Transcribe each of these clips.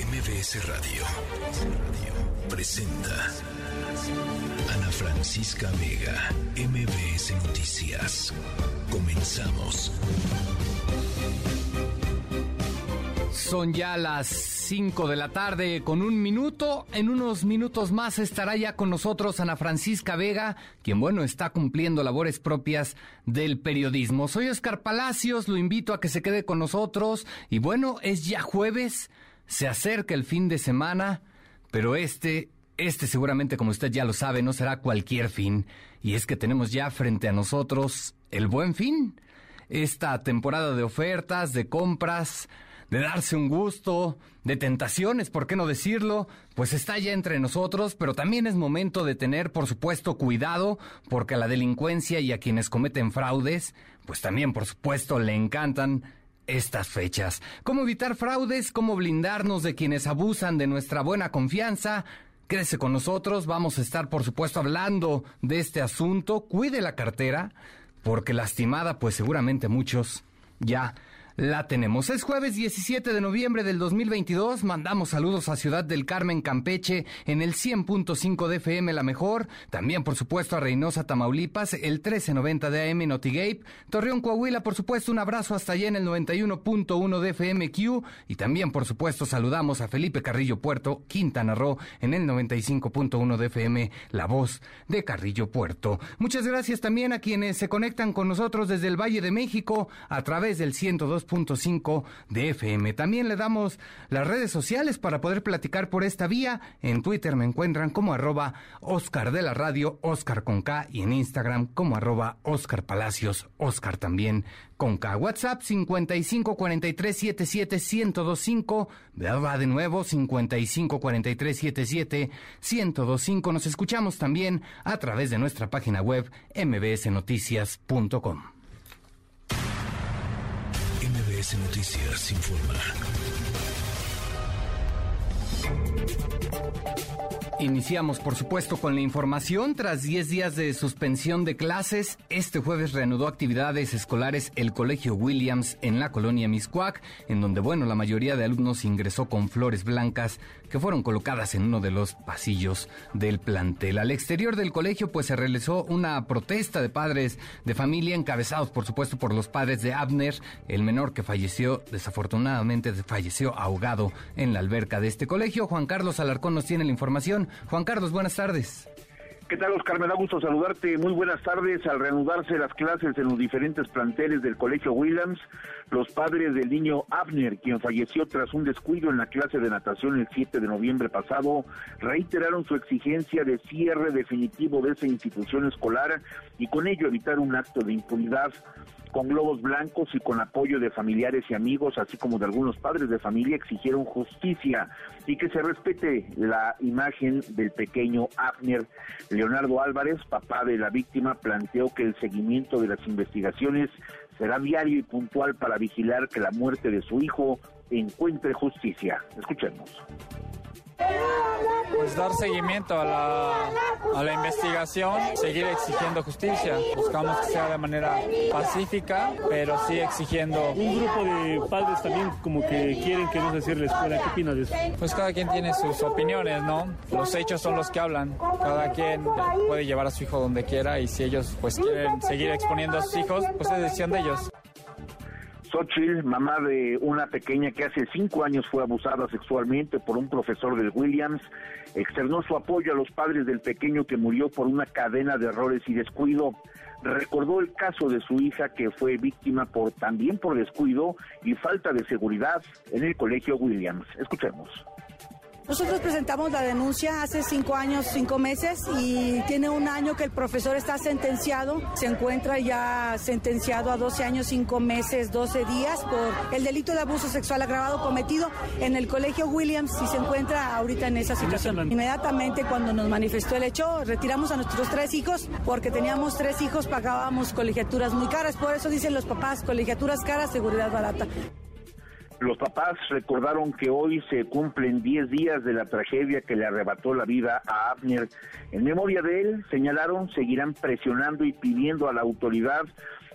MBS Radio presenta Ana Francisca Vega, MBS Noticias. Comenzamos. Son ya las 5 de la tarde con un minuto. En unos minutos más estará ya con nosotros Ana Francisca Vega, quien bueno está cumpliendo labores propias del periodismo. Soy Oscar Palacios, lo invito a que se quede con nosotros. Y bueno, es ya jueves, se acerca el fin de semana, pero este, este seguramente como usted ya lo sabe, no será cualquier fin. Y es que tenemos ya frente a nosotros el buen fin. Esta temporada de ofertas, de compras, de darse un gusto, de tentaciones, ¿por qué no decirlo? Pues está ya entre nosotros, pero también es momento de tener, por supuesto, cuidado, porque a la delincuencia y a quienes cometen fraudes, pues también, por supuesto, le encantan estas fechas. ¿Cómo evitar fraudes? ¿Cómo blindarnos de quienes abusan de nuestra buena confianza? Quédese con nosotros, vamos a estar, por supuesto, hablando de este asunto. Cuide la cartera, porque lastimada, pues seguramente muchos ya la tenemos. Es jueves 17 de noviembre del 2022. Mandamos saludos a Ciudad del Carmen, Campeche, en el 100.5 de FM, la mejor. También, por supuesto, a Reynosa, Tamaulipas, el 1390 de AM, Notigape. Torreón, Coahuila, por supuesto, un abrazo hasta allá en el 91.1 de FM Q. Y también, por supuesto, saludamos a Felipe Carrillo Puerto, Quintana Roo, en el 95.1 de FM, la voz de Carrillo Puerto. Muchas gracias también a quienes se conectan con nosotros desde el Valle de México a través del 102 cinco de FM. También le damos las redes sociales para poder platicar por esta vía. En Twitter me encuentran como arroba Oscar de la Radio, Oscar con K, y en Instagram como arroba Oscar Palacios, Oscar también con K. WhatsApp 5543771025. Va de nuevo 5543771025. Nos escuchamos también a través de nuestra página web mbsnoticias.com. Noticias. Iniciamos, por supuesto, con la información. Tras 10 días de suspensión de clases, este jueves reanudó actividades escolares el Colegio Williams en la colonia Miscuac, en donde, bueno, la mayoría de alumnos ingresó con flores blancas que fueron colocadas en uno de los pasillos del plantel. Al exterior del colegio, pues se realizó una protesta de padres de familia, encabezados, por supuesto, por los padres de Abner, el menor que falleció, desafortunadamente, falleció ahogado en la alberca de este colegio. Juan Carlos Alarcón nos tiene la información. Juan Carlos, buenas tardes. ¿Qué tal, Oscar? Me da gusto saludarte. Muy buenas tardes. Al reanudarse las clases en los diferentes planteles del Colegio Williams, los padres del niño Abner, quien falleció tras un descuido en la clase de natación el 7 de noviembre pasado, reiteraron su exigencia de cierre definitivo de esa institución escolar y con ello evitar un acto de impunidad con globos blancos y con apoyo de familiares y amigos, así como de algunos padres de familia, exigieron justicia y que se respete la imagen del pequeño Abner. Leonardo Álvarez, papá de la víctima, planteó que el seguimiento de las investigaciones será diario y puntual para vigilar que la muerte de su hijo encuentre justicia. Escuchemos pues dar seguimiento a la, a la investigación, seguir exigiendo justicia. Buscamos que sea de manera pacífica, pero sí exigiendo. Un grupo de padres también como que quieren que no se cierre la escuela. ¿Qué opinas de eso? Pues cada quien tiene sus opiniones, ¿no? Los hechos son los que hablan. Cada quien puede llevar a su hijo donde quiera y si ellos pues quieren seguir exponiendo a sus hijos, pues es decisión de ellos. Xochitl, mamá de una pequeña que hace cinco años fue abusada sexualmente por un profesor del Williams, externó su apoyo a los padres del pequeño que murió por una cadena de errores y descuido. Recordó el caso de su hija que fue víctima por también por descuido y falta de seguridad en el colegio Williams. Escuchemos. Nosotros presentamos la denuncia hace cinco años, cinco meses y tiene un año que el profesor está sentenciado. Se encuentra ya sentenciado a 12 años, cinco meses, 12 días por el delito de abuso sexual agravado cometido en el colegio Williams y se encuentra ahorita en esa situación. Inmediatamente cuando nos manifestó el hecho, retiramos a nuestros tres hijos porque teníamos tres hijos, pagábamos colegiaturas muy caras. Por eso dicen los papás, colegiaturas caras, seguridad barata. Los papás recordaron que hoy se cumplen 10 días de la tragedia que le arrebató la vida a Abner. En memoria de él, señalaron, seguirán presionando y pidiendo a la autoridad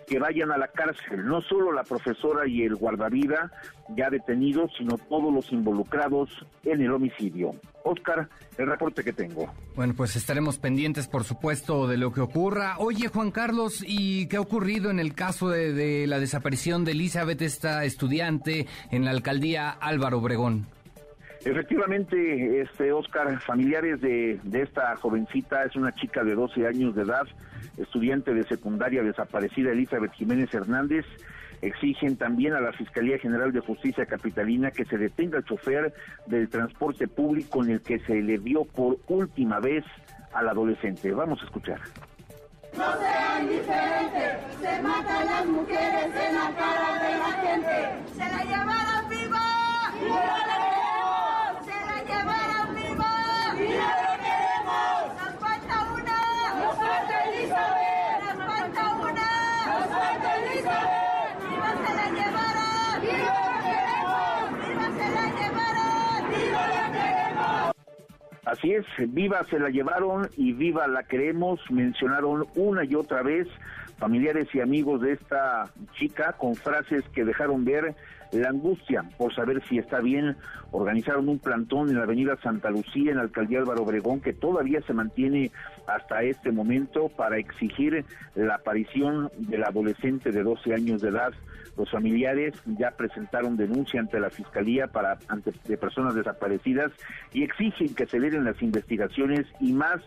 que vayan a la cárcel, no solo la profesora y el guardavida ya detenidos, sino todos los involucrados en el homicidio. Oscar, el reporte que tengo. Bueno, pues estaremos pendientes, por supuesto, de lo que ocurra. Oye, Juan Carlos, ¿y qué ha ocurrido en el caso de, de la desaparición de Elizabeth, esta estudiante en la alcaldía Álvaro Obregón? Efectivamente, este Oscar, familiares de, de esta jovencita, es una chica de 12 años de edad, estudiante de secundaria desaparecida Elizabeth Jiménez Hernández, exigen también a la Fiscalía General de Justicia Capitalina que se detenga el chofer del transporte público en el que se le vio por última vez al adolescente. Vamos a escuchar. No sean diferentes, se matan las mujeres en la cara de la gente. Se la llevaron viva. ¡Viva la queremos! Se la llevaron viva. ¡Viva la queremos! Nos falta una. Nos falta Elizabeth. Nos falta una. Nos falta Elizabeth. Así es, viva se la llevaron y viva la queremos, mencionaron una y otra vez familiares y amigos de esta chica con frases que dejaron ver la angustia por saber si está bien. Organizaron un plantón en la avenida Santa Lucía, en la alcaldía Álvaro Obregón, que todavía se mantiene hasta este momento para exigir la aparición del adolescente de 12 años de edad. Los familiares ya presentaron denuncia ante la Fiscalía para ante, de personas desaparecidas y exigen que aceleren las investigaciones y más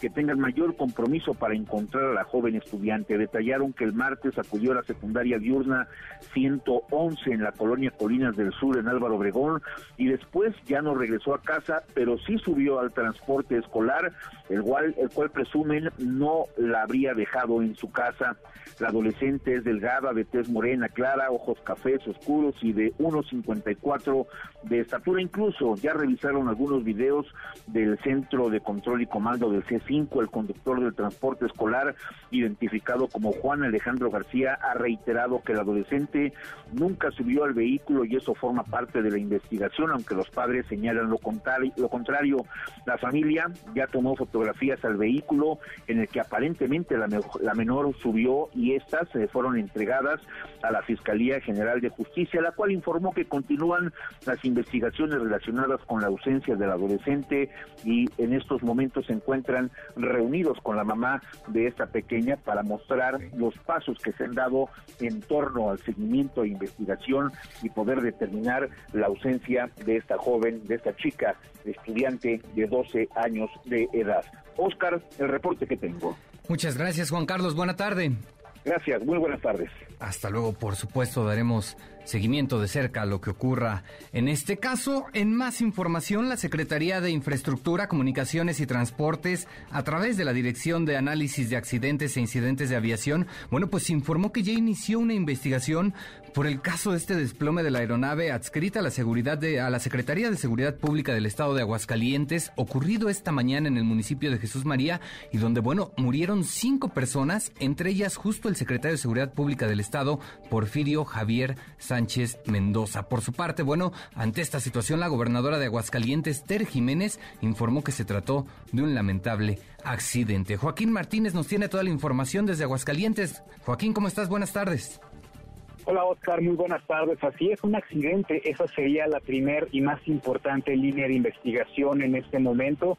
que tengan mayor compromiso para encontrar a la joven estudiante. Detallaron que el martes acudió a la secundaria diurna 111 en la colonia Colinas del Sur en Álvaro Obregón y después ya no regresó a casa, pero sí subió al transporte escolar, el cual, el cual presumen no la habría dejado en su casa. La adolescente es delgada, de tez morena clara, ojos cafés oscuros y de 1,54 de estatura. Incluso ya revisaron algunos videos del Centro de Control y Comando del C5. El conductor del transporte escolar, identificado como Juan Alejandro García, ha reiterado que el adolescente nunca subió al vehículo y eso forma parte de la investigación, aunque los padres señalan lo contrario. Lo contrario. La familia ya tomó fotografías al vehículo en el que aparentemente la, la menor subió y estas se fueron entregadas a la Fiscalía General de Justicia, la cual informó que continúan las investigaciones relacionadas con la ausencia del adolescente y en estos momentos se encuentran reunidos con la mamá de esta pequeña para mostrar los pasos que se han dado en torno al seguimiento e investigación y poder determinar la ausencia de esta joven, de esta chica estudiante de 12 años de edad. Oscar, el reporte que tengo. Muchas gracias, Juan Carlos. Buena tarde. Gracias, muy buenas tardes. Hasta luego, por supuesto, daremos seguimiento de cerca a lo que ocurra. En este caso, en más información, la Secretaría de Infraestructura, Comunicaciones y Transportes, a través de la Dirección de Análisis de Accidentes e Incidentes de Aviación, bueno, pues informó que ya inició una investigación por el caso de este desplome de la aeronave adscrita a la seguridad de, a la Secretaría de Seguridad Pública del Estado de Aguascalientes, ocurrido esta mañana en el municipio de Jesús María, y donde, bueno, murieron cinco personas, entre ellas justo el secretario de Seguridad Pública del Estado, Porfirio Javier Mendoza. Por su parte, bueno, ante esta situación, la gobernadora de Aguascalientes, Ter Jiménez, informó que se trató de un lamentable accidente. Joaquín Martínez nos tiene toda la información desde Aguascalientes. Joaquín, ¿cómo estás? Buenas tardes. Hola Oscar, muy buenas tardes. Así es, un accidente. Esa sería la primer y más importante línea de investigación en este momento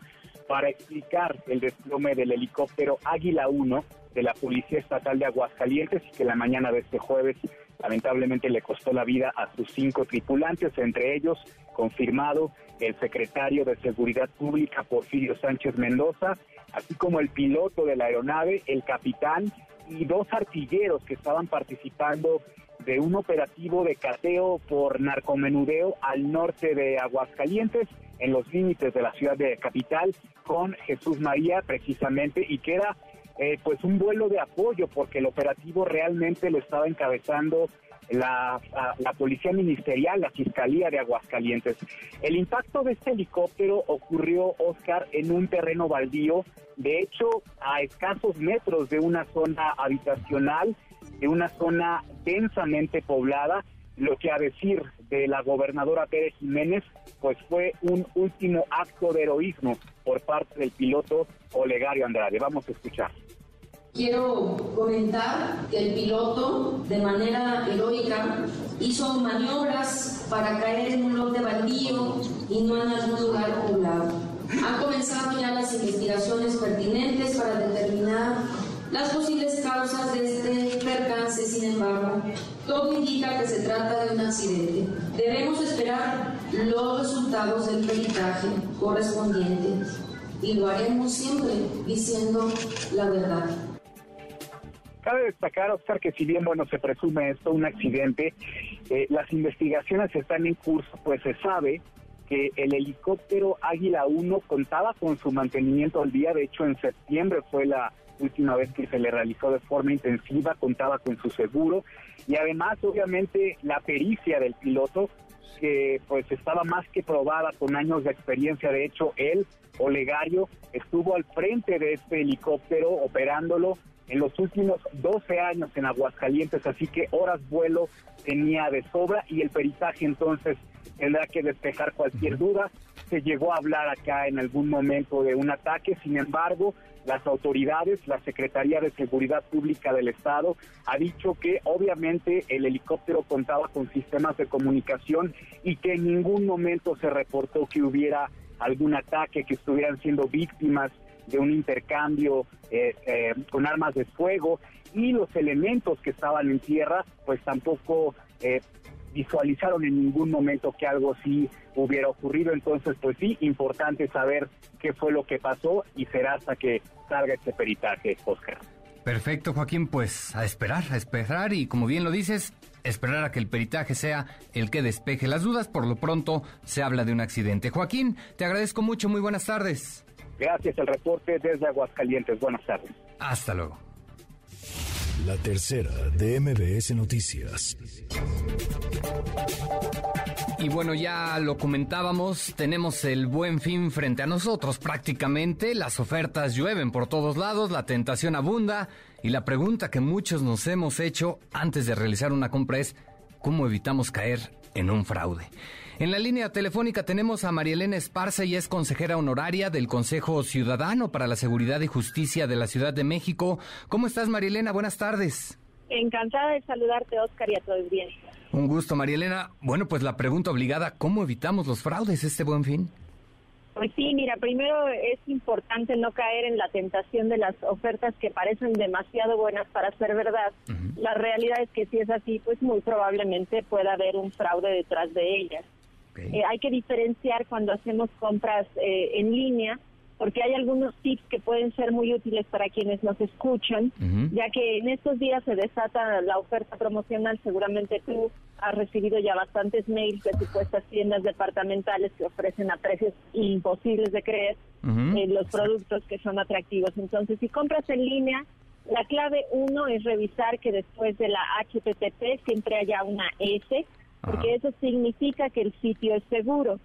para explicar el desplome del helicóptero Águila 1 de la Policía Estatal de Aguascalientes que la mañana de este jueves lamentablemente le costó la vida a sus cinco tripulantes, entre ellos confirmado el secretario de Seguridad Pública Porfirio Sánchez Mendoza, así como el piloto de la aeronave, el capitán y dos artilleros que estaban participando de un operativo de cateo por narcomenudeo al norte de Aguascalientes, en los límites de la ciudad de capital, con Jesús María precisamente, y que era eh, pues un vuelo de apoyo, porque el operativo realmente lo estaba encabezando la, la, Policía Ministerial, la Fiscalía de Aguascalientes. El impacto de este helicóptero ocurrió, Oscar, en un terreno baldío, de hecho, a escasos metros de una zona habitacional, de una zona densamente poblada, lo que a decir de la gobernadora Pérez Jiménez, pues fue un último acto de heroísmo por parte del piloto Olegario Andrade. Vamos a escuchar. Quiero comentar que el piloto, de manera heroica, hizo maniobras para caer en un lote baldío y no en algún lugar poblado. Han comenzado ya las investigaciones pertinentes para determinar las posibles causas de este percance, sin embargo, todo indica que se trata de un accidente. Debemos esperar los resultados del peritaje correspondiente y lo haremos siempre diciendo la verdad. Cabe destacar, Oscar, que si bien, bueno, se presume esto un accidente, eh, las investigaciones están en curso, pues se sabe que el helicóptero Águila 1 contaba con su mantenimiento al día, de hecho en septiembre fue la última vez que se le realizó de forma intensiva, contaba con su seguro y además obviamente la pericia del piloto que pues estaba más que probada con años de experiencia, de hecho él, Olegario, estuvo al frente de este helicóptero operándolo en los últimos 12 años en Aguascalientes, así que horas vuelo tenía de sobra y el peritaje entonces tendrá que despejar cualquier duda. Se llegó a hablar acá en algún momento de un ataque, sin embargo, las autoridades, la Secretaría de Seguridad Pública del Estado ha dicho que obviamente el helicóptero contaba con sistemas de comunicación y que en ningún momento se reportó que hubiera algún ataque, que estuvieran siendo víctimas de un intercambio eh, eh, con armas de fuego. Y los elementos que estaban en tierra pues tampoco eh, visualizaron en ningún momento que algo así hubiera ocurrido. Entonces, pues sí, importante saber qué fue lo que pasó y será hasta que salga este peritaje, Oscar. Perfecto, Joaquín, pues a esperar, a esperar y como bien lo dices, esperar a que el peritaje sea el que despeje las dudas. Por lo pronto se habla de un accidente. Joaquín, te agradezco mucho, muy buenas tardes. Gracias, el reporte desde Aguascalientes. Buenas tardes. Hasta luego. La tercera de MBS Noticias. Y bueno, ya lo comentábamos, tenemos el buen fin frente a nosotros prácticamente, las ofertas llueven por todos lados, la tentación abunda y la pregunta que muchos nos hemos hecho antes de realizar una compra es, ¿cómo evitamos caer en un fraude? En la línea telefónica tenemos a Marielena Esparza y es consejera honoraria del Consejo Ciudadano para la Seguridad y Justicia de la Ciudad de México. ¿Cómo estás, Marielena? Buenas tardes. Encantada de saludarte, Oscar, y a todos bien. Un gusto, Marielena. Bueno, pues la pregunta obligada, ¿cómo evitamos los fraudes este buen fin? Pues sí, mira, primero es importante no caer en la tentación de las ofertas que parecen demasiado buenas para ser verdad. La realidad es que si es así, pues muy probablemente pueda haber un fraude detrás de ellas. Eh, hay que diferenciar cuando hacemos compras eh, en línea, porque hay algunos tips que pueden ser muy útiles para quienes nos escuchan, ya que en estos días se desata la oferta promocional. Seguramente tú has recibido ya bastantes mails de supuestas tiendas departamentales que ofrecen a precios imposibles de creer eh, los productos que son atractivos. Entonces, si compras en línea, la clave uno es revisar que después de la HTTP siempre haya una S porque eso significa que el sitio es seguro.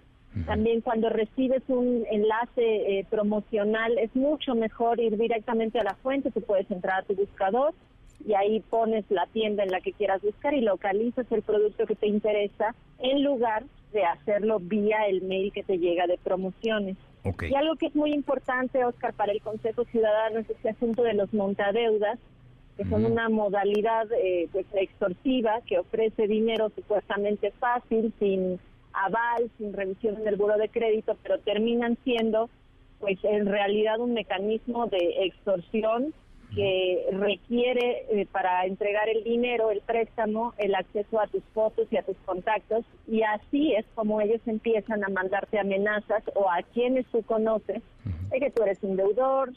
También cuando recibes un enlace eh, promocional es mucho mejor ir directamente a la fuente, tú puedes entrar a tu buscador y ahí pones la tienda en la que quieras buscar y localizas el producto que te interesa en lugar de hacerlo vía el mail que te llega de promociones. Y algo que es muy importante, Oscar, para el Consejo Ciudadano es este asunto de los montadeudas, que son una modalidad eh, pues, extorsiva que ofrece dinero supuestamente fácil, sin aval, sin revisión en el buro de crédito, pero terminan siendo pues en realidad un mecanismo de extorsión que requiere eh, para entregar el dinero, el préstamo, el acceso a tus fotos y a tus contactos. Y así es como ellos empiezan a mandarte amenazas o a quienes tú conoces de que tú eres un deudor,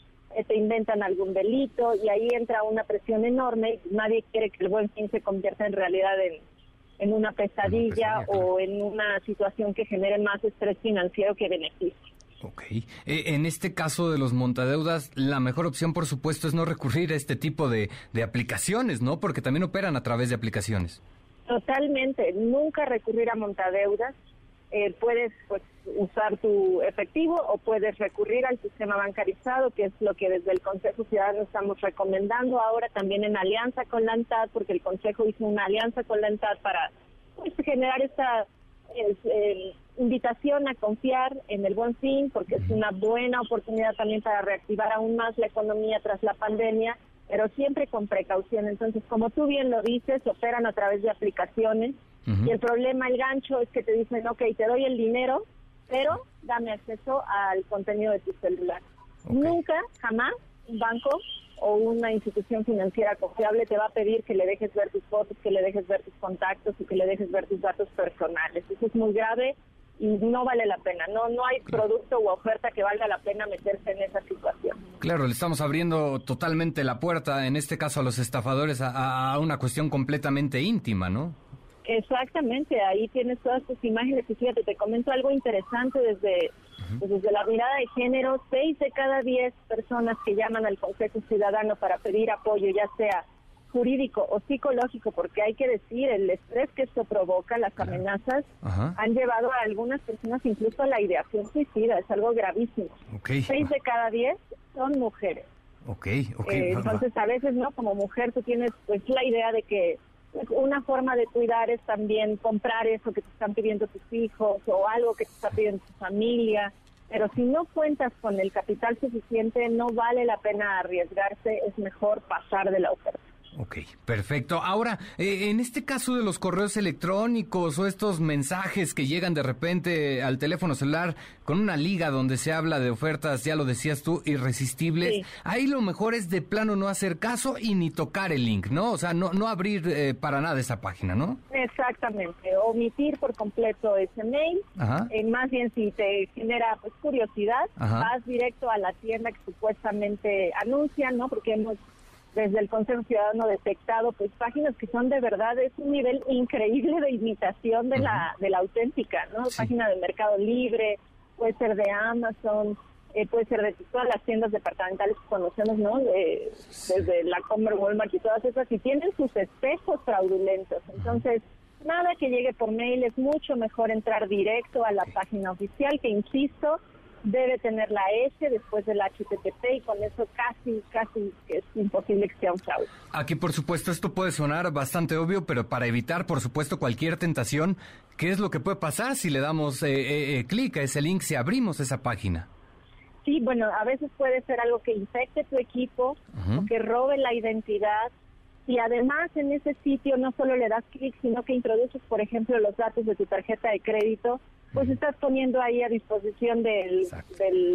te inventan algún delito y ahí entra una presión enorme. Nadie quiere que el buen fin se convierta en realidad en, una pesadilla, o en una situación que genere más estrés financiero que beneficio. Ok. Eh, en este caso de los montadeudas, la mejor opción, por supuesto, es no recurrir a este tipo de, de aplicaciones, ¿no? Porque también operan a través de aplicaciones. Totalmente. Nunca recurrir a montadeudas. Eh, puedes pues, usar tu efectivo o puedes recurrir al sistema bancarizado, que es lo que desde el Consejo Ciudadano estamos recomendando ahora también en alianza con la ANTAD, porque el Consejo hizo una alianza con la ANTAD para pues, generar esta eh, invitación a confiar en el buen fin, porque es una buena oportunidad también para reactivar aún más la economía tras la pandemia pero siempre con precaución. Entonces, como tú bien lo dices, operan a través de aplicaciones. Y el problema, el gancho, es que te dicen, ok, te doy el dinero, pero dame acceso al contenido de tu celular. Nunca, jamás, un banco o una institución financiera confiable te va a pedir que le dejes ver tus fotos, que le dejes ver tus contactos y que le dejes ver tus datos personales. Eso es muy grave y no vale la pena. No, no hay producto u oferta que valga la pena meterse en esa situación. Claro, le estamos abriendo totalmente la puerta, en este caso a los estafadores, a, a una cuestión completamente íntima, ¿no? Exactamente, ahí tienes todas tus imágenes y fíjate, te comento algo interesante desde, pues, desde la mirada de género, seis de cada diez personas que llaman al Consejo Ciudadano para pedir apoyo, ya sea jurídico o psicológico, porque hay que decir, el estrés que esto provoca, las amenazas, han llevado a algunas personas incluso a la ideación suicida, es algo gravísimo. Seis de cada diez son mujeres. Okay, eh, entonces, a veces, ¿no? Como mujer, tú tienes pues la idea de que una forma de cuidar es también comprar eso que te están pidiendo tus hijos o algo que te está pidiendo tu familia. Pero si no cuentas con el capital suficiente, no vale la pena arriesgarse, es mejor pasar de la oferta. Ok, perfecto. Ahora, eh, en este caso de los correos electrónicos o estos mensajes que llegan de repente al teléfono celular con una liga donde se habla de ofertas, ya lo decías tú, irresistibles, ahí lo mejor es de plano no hacer caso y ni tocar el link, ¿no? O sea, no, no abrir eh, para nada esa página, ¿no? Exactamente, omitir por completo ese mail. Eh, más bien si te genera pues curiosidad, vas directo a la tienda que supuestamente anuncian, ¿no? Porque hemos desde el Consejo Ciudadano detectado pues páginas que son de verdad es un nivel increíble de imitación de la de la auténtica no página de Mercado Libre puede ser de Amazon eh, puede ser de todas las tiendas departamentales que conocemos no desde la Comer Walmart y todas esas y tienen sus espejos fraudulentos. Entonces nada que llegue por mail es mucho mejor entrar directo a la página oficial que insisto debe tener la S después del HTTP y con eso casi, casi es imposible que sea un fraude. Aquí, por supuesto, esto puede sonar bastante obvio, pero para evitar, por supuesto, cualquier tentación, ¿qué es lo que puede pasar si le damos eh, eh, eh, clic a ese link, si abrimos esa página? Sí, bueno, a veces puede ser algo que infecte tu equipo o que robe la identidad. Y además en ese sitio no solo le das clic, sino que introduces, por ejemplo, los datos de tu tarjeta de crédito pues estás poniendo ahí a disposición de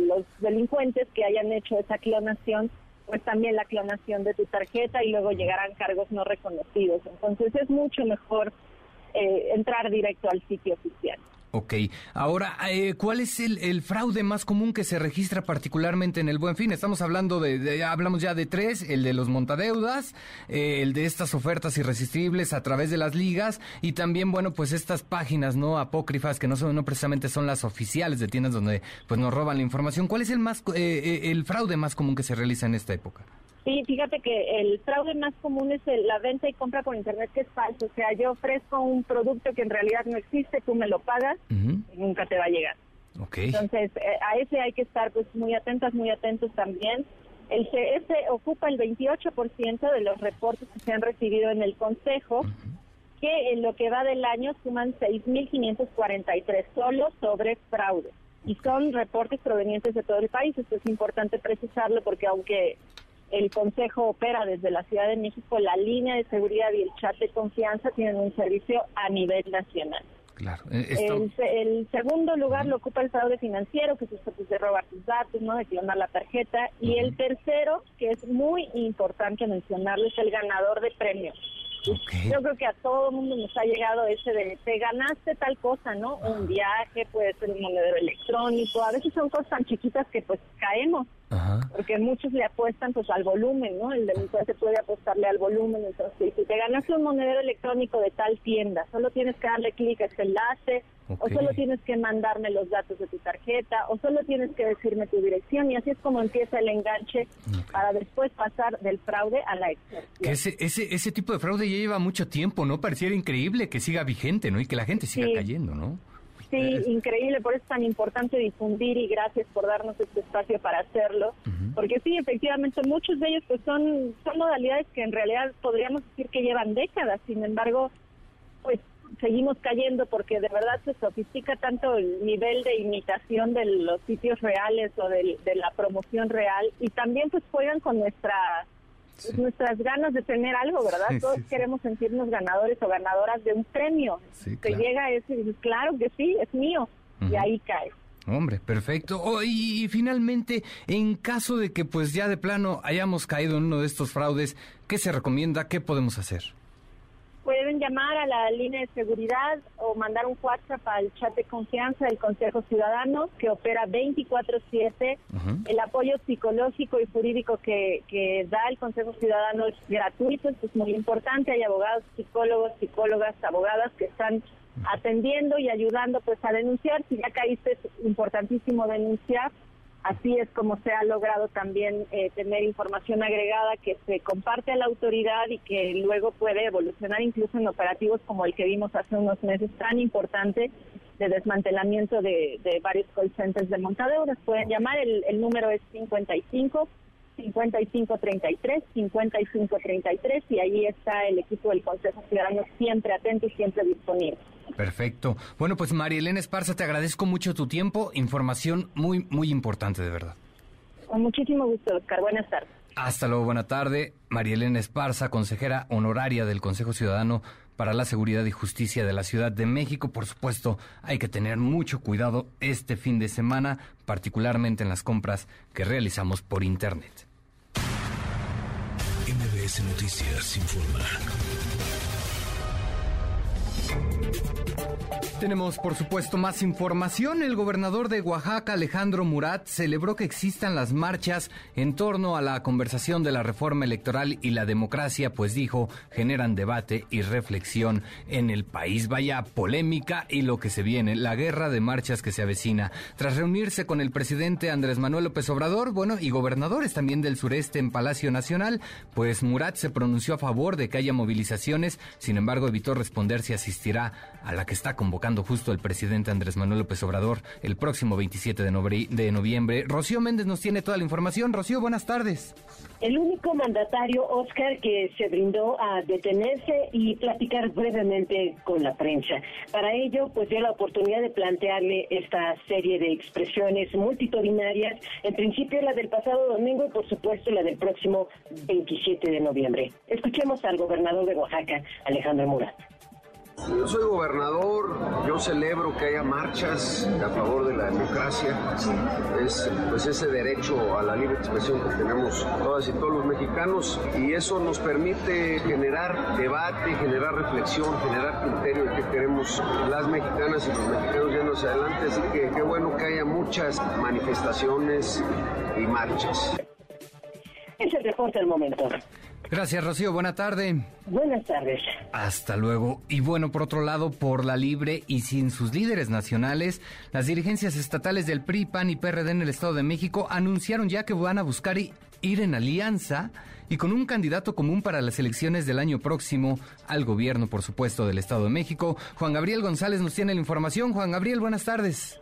los delincuentes que hayan hecho esa clonación, pues también la clonación de tu tarjeta y luego llegarán cargos no reconocidos. Entonces es mucho mejor eh, entrar directo al sitio oficial. Ok, ahora, eh, ¿cuál es el, fraude más común que se registra particularmente en el Buen Fin? Estamos hablando de, hablamos ya de tres, el de los montadeudas, eh, el de estas ofertas irresistibles a través de las ligas y también, bueno, pues estas páginas no apócrifas que no son, no precisamente son las oficiales de tiendas donde pues nos roban la información. ¿Cuál es el más, eh, el fraude más común que se realiza en esta época? Sí, fíjate que el fraude más común es la venta y compra por internet que es falso. O sea, yo ofrezco un producto que en realidad no existe, tú me lo pagas y nunca te va a llegar. Entonces, eh, a ese hay que estar pues muy atentas, muy atentos también. El CS ocupa el 28% de los reportes que se han recibido en el Consejo, que en lo que va del año suman 6.543 solo sobre fraude. Y son reportes provenientes de todo el país. Esto es importante precisarlo porque aunque el Consejo opera desde la Ciudad de México, la línea de seguridad y el chat de confianza tienen un servicio a nivel nacional. Claro. Eh, el, segundo lugar lo ocupa el fraude financiero, que es esto pues, de robar tus datos, ¿no? de clonar la tarjeta. Y el tercero, que es muy importante mencionarlo, es el ganador de premios. Yo creo que a todo el mundo nos ha llegado ese de, te ganaste tal cosa, ¿no? Un viaje, puede ser un monedero electrónico, a veces son cosas tan chiquitas que pues caemos, porque muchos le apuestan pues al volumen, ¿no? El delincuente puede apostarle al volumen, entonces si te ganaste un monedero electrónico de tal tienda, solo tienes que darle clic a ese enlace, o solo tienes que mandarme los datos de tu tarjeta, o solo tienes que decirme tu dirección, y así es como empieza el enganche para después pasar del fraude a la extorsión. Ese, ese, ese tipo de fraude ya lleva mucho tiempo, ¿no? Pareciera increíble que siga vigente, ¿no? Y que la gente siga cayendo, ¿no? Sí, increíble, por eso es tan importante difundir y gracias por darnos este espacio para hacerlo, porque sí, efectivamente, muchos de ellos pues son, son modalidades que en realidad podríamos decir que llevan décadas, sin embargo, pues seguimos cayendo porque de verdad se sofistica tanto el nivel de imitación de los sitios reales o de, la promoción real y también pues juegan con nuestra pues, nuestras ganas de tener algo, ¿verdad? Todos queremos sentirnos ganadores o ganadoras de un premio. que llega ese y dices, claro que sí, es mío. Y ahí cae. Hombre, perfecto. Oh, y, finalmente, en caso de que pues ya de plano hayamos caído en uno de estos fraudes, ¿qué se recomienda? ¿Qué podemos hacer? Pueden llamar a la línea de seguridad o mandar un WhatsApp al chat de confianza del Consejo Ciudadano que opera 24/7. El apoyo psicológico y jurídico que, que da el Consejo Ciudadano es gratuito, esto es muy importante. Hay abogados, psicólogos, psicólogas, abogadas que están atendiendo y ayudando pues a denunciar. Si ya caíste es importantísimo denunciar. Así es como se ha logrado también eh, tener información agregada que se comparte a la autoridad y que luego puede evolucionar incluso en operativos como el que vimos hace unos meses tan importante de desmantelamiento de, varios call centers de montadeuras. Pueden llamar, el, el número es 55 5533, 5533 y ahí está el equipo del Consejo Ciudadano siempre atento y siempre disponible. Perfecto. Bueno, pues María Elena Esparza, te agradezco mucho tu tiempo, información muy, muy importante, de verdad. Con muchísimo gusto, Oscar. Buenas tardes. Hasta luego, buena tarde. María Elena Esparza, consejera honoraria del Consejo Ciudadano para la Seguridad y Justicia de la Ciudad de México. Por supuesto, hay que tener mucho cuidado este fin de semana, particularmente en las compras que realizamos por Internet. MBS Noticias informa. Tenemos, por supuesto, más información. El gobernador de Oaxaca, Alejandro Murat, celebró que existan las marchas en torno a la conversación de la reforma electoral y la democracia, pues dijo, generan debate y reflexión en el país. Vaya polémica y lo que se viene, la guerra de marchas que se avecina. Tras reunirse con el presidente Andrés Manuel López Obrador, bueno, y gobernadores también del sureste en Palacio Nacional, pues Murat se pronunció a favor de que haya movilizaciones, sin embargo evitó responder si asistirá a la que está convocando justo el presidente Andrés Manuel López Obrador el próximo 27 de, de noviembre. Rocío Méndez nos tiene toda la información. Rocío, buenas tardes. El único mandatario, Oscar, que se brindó a detenerse y platicar brevemente con la prensa. Para ello, pues dio la oportunidad de plantearle esta serie de expresiones multitudinarias, en principio la del pasado domingo y por supuesto la del próximo 27 de noviembre. Escuchemos al gobernador de Oaxaca, Alejandro Murat. Yo soy gobernador, yo celebro que haya marchas a favor de la democracia. Es pues ese derecho a la libre expresión que tenemos todas y todos los mexicanos y eso nos permite generar debate, generar reflexión, generar criterio de qué queremos las mexicanas y los mexicanos yendo hacia adelante. Así que qué bueno que haya muchas manifestaciones y marchas. Es el reporte del momento. Gracias, Rocío. Buena tarde. Buenas tardes. Hasta luego. Y bueno, por otro lado, por la libre y sin sus líderes nacionales, las dirigencias estatales del PRI, PAN y PRD en el Estado de México anunciaron ya que van a buscar ir en alianza y con un candidato común para las elecciones del año próximo al gobierno, por supuesto, del Estado de México. Juan Gabriel González nos tiene la información. Juan Gabriel, buenas tardes.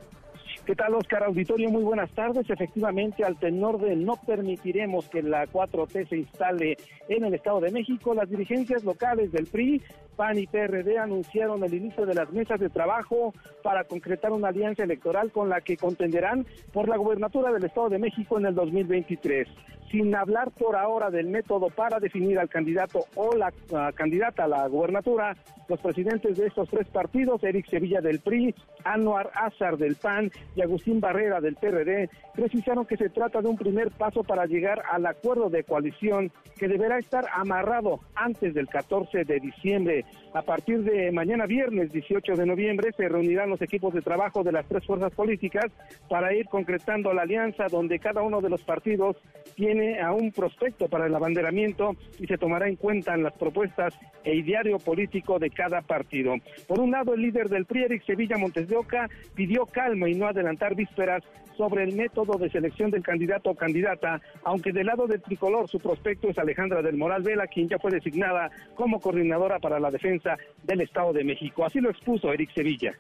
¿Qué tal, Oscar Auditorio? Muy buenas tardes. Efectivamente, al tenor de no permitiremos que la 4T se instale en el Estado de México, las dirigencias locales del PRI, PAN y PRD anunciaron el inicio de las mesas de trabajo para concretar una alianza electoral con la que contenderán por la gubernatura del Estado de México en el 2023 sin hablar por ahora del método para definir al candidato o la candidata a la gubernatura, los presidentes de estos tres partidos, Eric Sevilla del PRI, Anuar Azar del PAN y Agustín Barrera del PRD, precisaron que se trata de un primer paso para llegar al acuerdo de coalición que deberá estar amarrado antes del 14 de diciembre. A partir de mañana viernes 18 de noviembre se reunirán los equipos de trabajo de las tres fuerzas políticas para ir concretando la alianza donde cada uno de los partidos tiene a un prospecto para el abanderamiento y se tomará en cuenta en las propuestas e ideario político de cada partido. Por un lado, el líder del PRI, Sevilla Montes de Oca, pidió calma y no adelantar vísperas sobre el método de selección del candidato o candidata, aunque del lado del tricolor su prospecto es Alejandra del Moral Vela, quien ya fue designada como coordinadora para la defensa del Estado de México. Así lo expuso Eric Sevilla.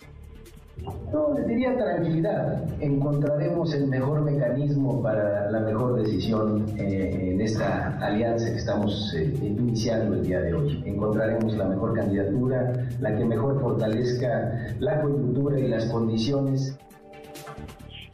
No, les diría tranquilidad. Encontraremos el mejor mecanismo para la mejor decisión eh, en esta alianza que estamos eh, iniciando el día de hoy. Encontraremos la mejor candidatura, la que mejor fortalezca la coyuntura y las condiciones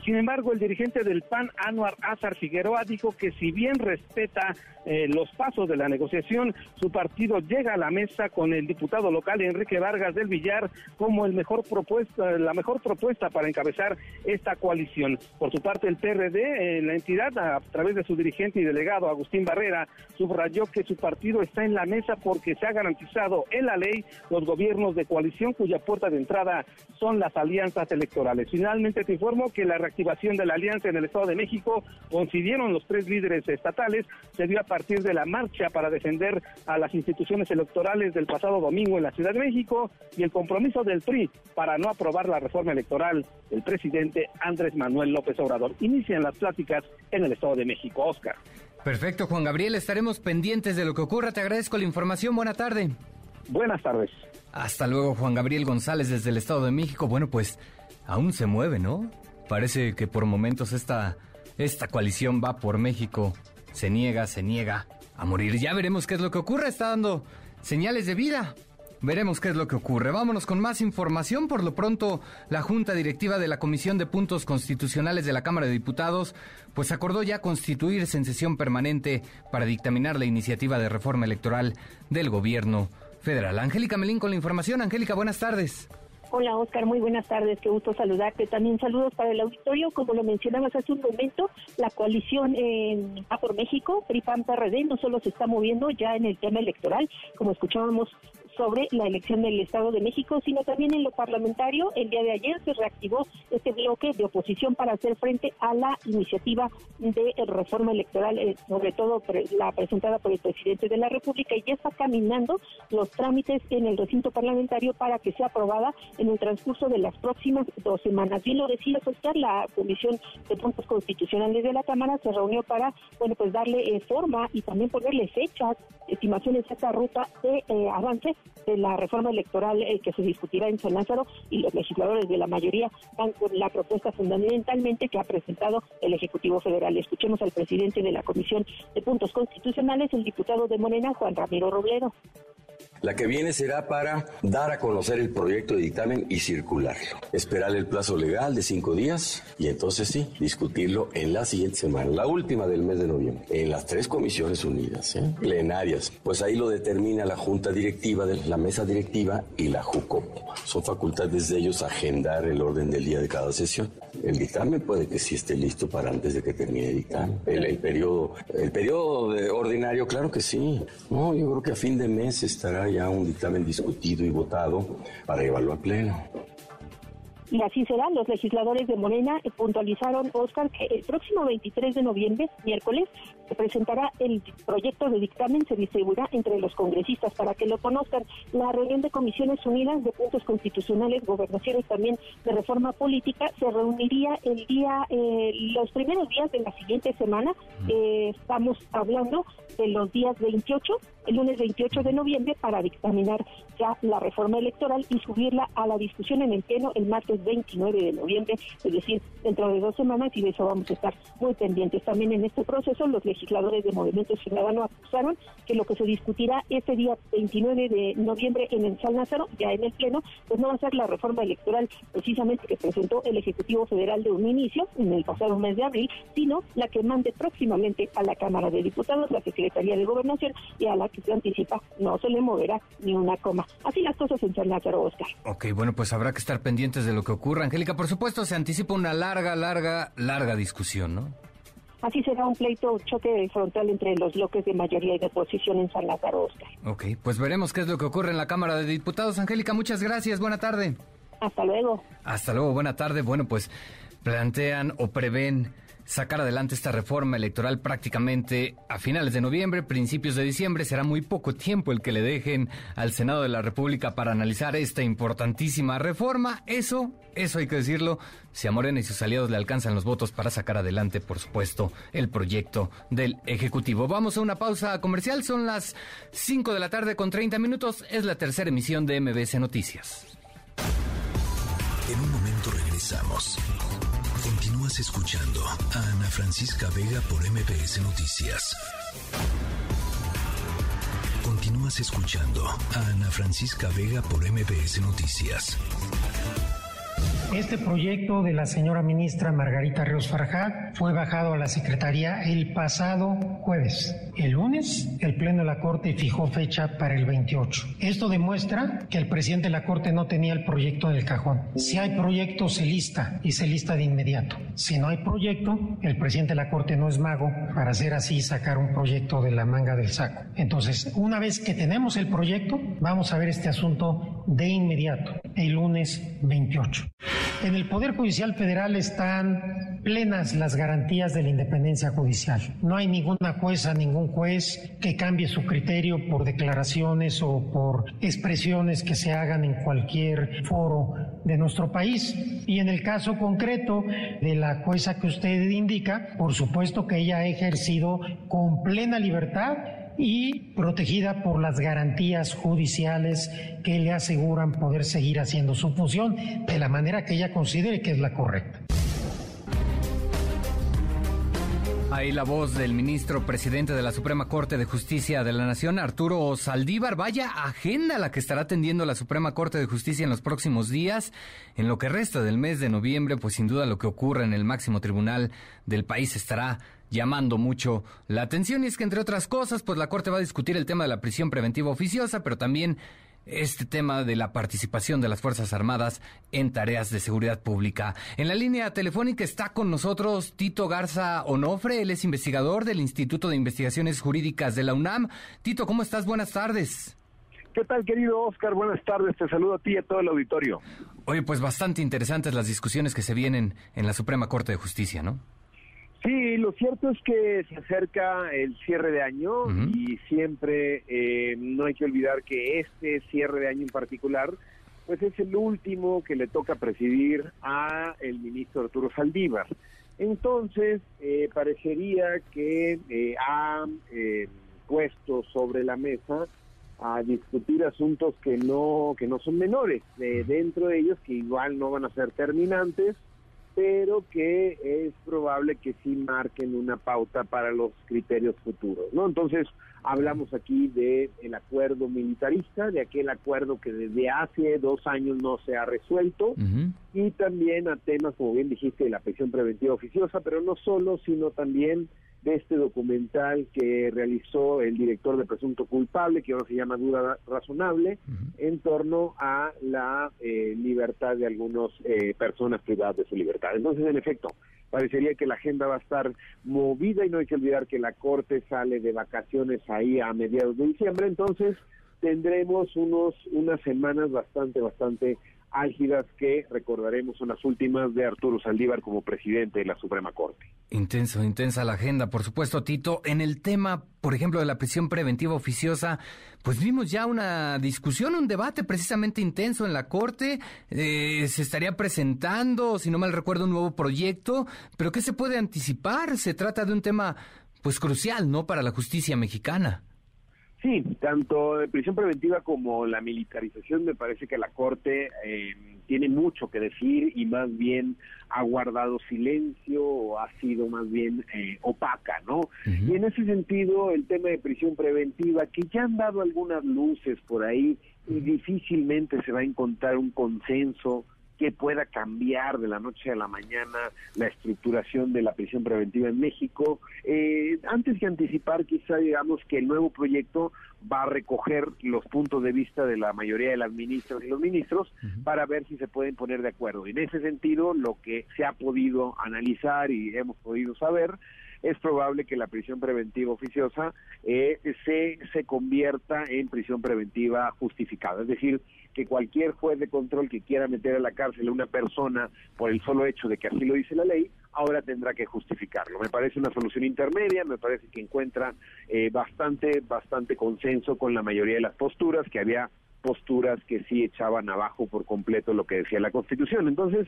Sin embargo, el dirigente del PAN, Anuar Azar Figueroa, dijo que si bien respeta eh, los pasos de la negociación, su partido llega a la mesa con el diputado local Enrique Vargas del Villar como el mejor propuesta, la mejor propuesta para encabezar esta coalición. Por su parte, el PRD, eh, la entidad, a través de su dirigente y delegado Agustín Barrera, subrayó que su partido está en la mesa porque se ha garantizado en la ley los gobiernos de coalición cuya puerta de entrada son las alianzas electorales. Finalmente te informo que la reactivación de la alianza en el Estado de México coincidieron los tres líderes estatales, se dio a partir de la marcha para defender a las instituciones electorales del pasado domingo en la Ciudad de México y el compromiso del PRI para no aprobar la reforma electoral del presidente Andrés Manuel López Obrador. Inician las pláticas en el Estado de México. Oscar. Perfecto, Juan Gabriel, estaremos pendientes de lo que ocurra. Te agradezco la información. Buena tarde. Buenas tardes. Hasta luego, Juan Gabriel González desde el Estado de México. Bueno, pues aún se mueve, ¿no? Parece que por momentos esta, esta coalición va por México se niega, se niega a morir. Ya veremos qué es lo que ocurre, está dando señales de vida. Veremos qué es lo que ocurre. Vámonos con más información. Por lo pronto, la Junta Directiva de la Comisión de Puntos Constitucionales de la Cámara de Diputados, pues acordó ya constituirse en sesión permanente para dictaminar la iniciativa de reforma electoral del gobierno federal. Angélica Melín con la información. Angélica, buenas tardes. Hola Oscar, muy buenas tardes, qué gusto saludarte. También saludos para el auditorio, como lo mencionabas hace un momento, la coalición en A por México, PRI-PAN-PRD, no solo se está moviendo ya en el tema electoral, como escuchábamos sobre la elección del Estado de México, sino también en lo parlamentario. El día de ayer se reactivó este bloque de oposición para hacer frente a la iniciativa de reforma electoral, eh, sobre todo la presentada por el presidente de la República, y ya está caminando los trámites en el recinto parlamentario para que sea aprobada en el transcurso de las próximas dos semanas. Bien lo decía Oscar, la Comisión de Puntos Constitucionales de la Cámara se reunió para, bueno, pues darle eh, forma y también ponerle fechas, estimaciones a esta ruta de eh, avance de la reforma electoral eh, que se discutirá en San Lázaro y los legisladores de la mayoría van con la propuesta fundamentalmente que ha presentado el Ejecutivo Federal. Escuchemos al presidente de la Comisión de Puntos Constitucionales, el diputado de Morena, Juan Ramiro Robledo. La que viene será para dar a conocer el proyecto de dictamen y circularlo. Esperar el plazo legal de cinco días y entonces sí, discutirlo en la siguiente semana, la última del mes de noviembre, en las tres comisiones unidas, ¿eh? plenarias. Pues ahí lo determina la junta directiva, de la mesa directiva y la JUCOP. Son facultades de ellos agendar el orden del día de cada sesión. El dictamen puede que sí esté listo para antes de que termine el dictamen. El, periodo, el periodo ordinario, claro que sí. No, yo creo que a fin de mes estará ya un dictamen discutido y votado para llevarlo al Pleno. Y así será, los legisladores de Morena puntualizaron, Oscar, que el próximo 23 de noviembre, miércoles, se presentará el proyecto de dictamen, se distribuirá entre los congresistas para que lo conozcan. La reunión de comisiones unidas de puntos constitucionales, gobernaciones también de reforma política, se reuniría el día, eh, los primeros días de la siguiente semana. Eh, estamos hablando de los días 28, el lunes 28 de noviembre, para dictaminar ya la reforma electoral y subirla a la discusión en el pleno el martes 29 de noviembre, es decir, dentro de dos semanas, y de eso vamos a estar muy pendientes. También en este proceso, los legisladores de Movimiento Ciudadano acusaron que lo que se discutirá este día 29 de noviembre en el San Lázaro, ya en el Pleno, pues no va a ser la reforma electoral precisamente que presentó el Ejecutivo Federal de un inicio en el pasado mes de abril, sino la que mande próximamente a la Cámara de Diputados, la Secretaría de Gobernación, y a la que se anticipa no se le moverá ni una coma. Así las cosas en San Lázaro, Oscar. Ok, bueno, pues habrá que estar pendientes de lo que ocurra. Angélica, por supuesto, se anticipa una larga, larga, larga discusión, ¿no? Así será un pleito choque frontal entre los bloques de mayoría y de oposición en San Lázaro, Oscar. Ok, pues veremos qué es lo que ocurre en la Cámara de Diputados. Angélica, muchas gracias. Buena tarde. Hasta luego. Hasta luego, buena tarde. Bueno, pues plantean o prevén sacar adelante esta reforma electoral prácticamente a finales de noviembre, principios de diciembre. Será muy poco tiempo el que le dejen al Senado de la República para analizar esta importantísima reforma. Eso, eso hay que decirlo, si a Morena y sus aliados le alcanzan los votos para sacar adelante, por supuesto, el proyecto del Ejecutivo. Vamos a una pausa comercial. Son las 5 de la tarde con 30 minutos. Es la tercera emisión de MBC Noticias. En un momento regresamos. Continúas escuchando a Ana Francisca Vega por MBS Noticias. Continúas escuchando a Ana Francisca Vega por MBS Noticias. Este proyecto de la señora ministra Margarita Ríos Farjá fue bajado a la Secretaría el pasado jueves. El lunes, el Pleno de la Corte fijó fecha para el 28. Esto demuestra que el presidente de la Corte no tenía el proyecto en el cajón. Si hay proyecto, se lista y se lista de inmediato. Si no hay proyecto, el presidente de la Corte no es mago para hacer así sacar un proyecto de la manga del saco. Entonces, una vez que tenemos el proyecto, vamos a ver este asunto de inmediato, el lunes 28. En el Poder Judicial Federal están plenas las garantías de la independencia judicial. No hay ninguna jueza, ningún juez que cambie su criterio por declaraciones o por expresiones que se hagan en cualquier foro de nuestro país. Y en el caso concreto de la jueza que usted indica, por supuesto que ella ha ejercido con plena libertad y protegida por las garantías judiciales que le aseguran poder seguir haciendo su función de la manera que ella considere que es la correcta. Ahí la voz del ministro presidente de la Suprema Corte de Justicia de la Nación, Arturo Saldívar. Vaya agenda la que estará atendiendo la Suprema Corte de Justicia en los próximos días. En lo que resta del mes de noviembre, pues sin duda lo que ocurre en el máximo tribunal del país estará llamando mucho la atención. Y es que, entre otras cosas, pues la Corte va a discutir el tema de la prisión preventiva oficiosa, pero también este tema de la participación de las Fuerzas Armadas en tareas de seguridad pública. En la línea telefónica está con nosotros Tito Garza Onofre, él es investigador del Instituto de Investigaciones Jurídicas de la UNAM. Tito, ¿cómo estás? Buenas tardes. ¿Qué tal, querido Oscar? Buenas tardes. Te saludo a ti y a todo el auditorio. Oye, pues bastante interesantes las discusiones que se vienen en la Suprema Corte de Justicia, ¿no? Sí, lo cierto es que se acerca el cierre de año y siempre eh, no hay que olvidar que este cierre de año en particular, pues es el último que le toca presidir a el ministro Arturo Saldívar. Entonces, eh, parecería que eh, ha puesto sobre la mesa a discutir asuntos que no que no son menores, dentro de ellos que igual no van a ser terminantes, pero que es probable que sí marquen una pauta para los criterios futuros, ¿no? Entonces, hablamos aquí de el acuerdo militarista, de aquel acuerdo que desde hace dos años no se ha resuelto, y también a temas, como bien dijiste, de la prisión preventiva oficiosa, pero no solo, sino también de este documental que realizó el director de Presunto Culpable, que ahora se llama Duda Razonable, en torno a la eh, libertad de algunas eh, personas privadas de su libertad. Entonces, en efecto, parecería que la agenda va a estar movida y no hay que olvidar que la Corte sale de vacaciones ahí a mediados de diciembre, entonces tendremos unos unas semanas bastante, bastante álgidas que recordaremos son las últimas de Arturo Saldívar como presidente de la Suprema Corte. Intenso, intensa la agenda, por supuesto, Tito. En el tema, por ejemplo, de la prisión preventiva oficiosa, pues vimos ya una discusión, un debate precisamente intenso en la Corte. Eh, se estaría presentando, si no mal recuerdo, un nuevo proyecto, pero ¿qué se puede anticipar? Se trata de un tema, pues, crucial, ¿no?, para la justicia mexicana. Sí, tanto de prisión preventiva como la militarización me parece que la Corte eh, tiene mucho que decir y más bien ha guardado silencio o ha sido más bien eh, opaca, ¿no? Y en ese sentido el tema de prisión preventiva, que ya han dado algunas luces por ahí y difícilmente se va a encontrar un consenso que pueda cambiar de la noche a la mañana la estructuración de la prisión preventiva en México. Eh, antes de anticipar, quizá digamos que el nuevo proyecto va a recoger los puntos de vista de la mayoría de las ministras y los ministros para ver si se pueden poner de acuerdo. En ese sentido, lo que se ha podido analizar y hemos podido saber es probable que la prisión preventiva oficiosa eh, se, se convierta en prisión preventiva justificada. Es decir, que cualquier juez de control que quiera meter a la cárcel a una persona por el solo hecho de que así lo dice la ley, ahora tendrá que justificarlo. Me parece una solución intermedia, me parece que encuentra eh, bastante, bastante consenso con la mayoría de las posturas, que había posturas que sí echaban abajo por completo lo que decía la Constitución. Entonces,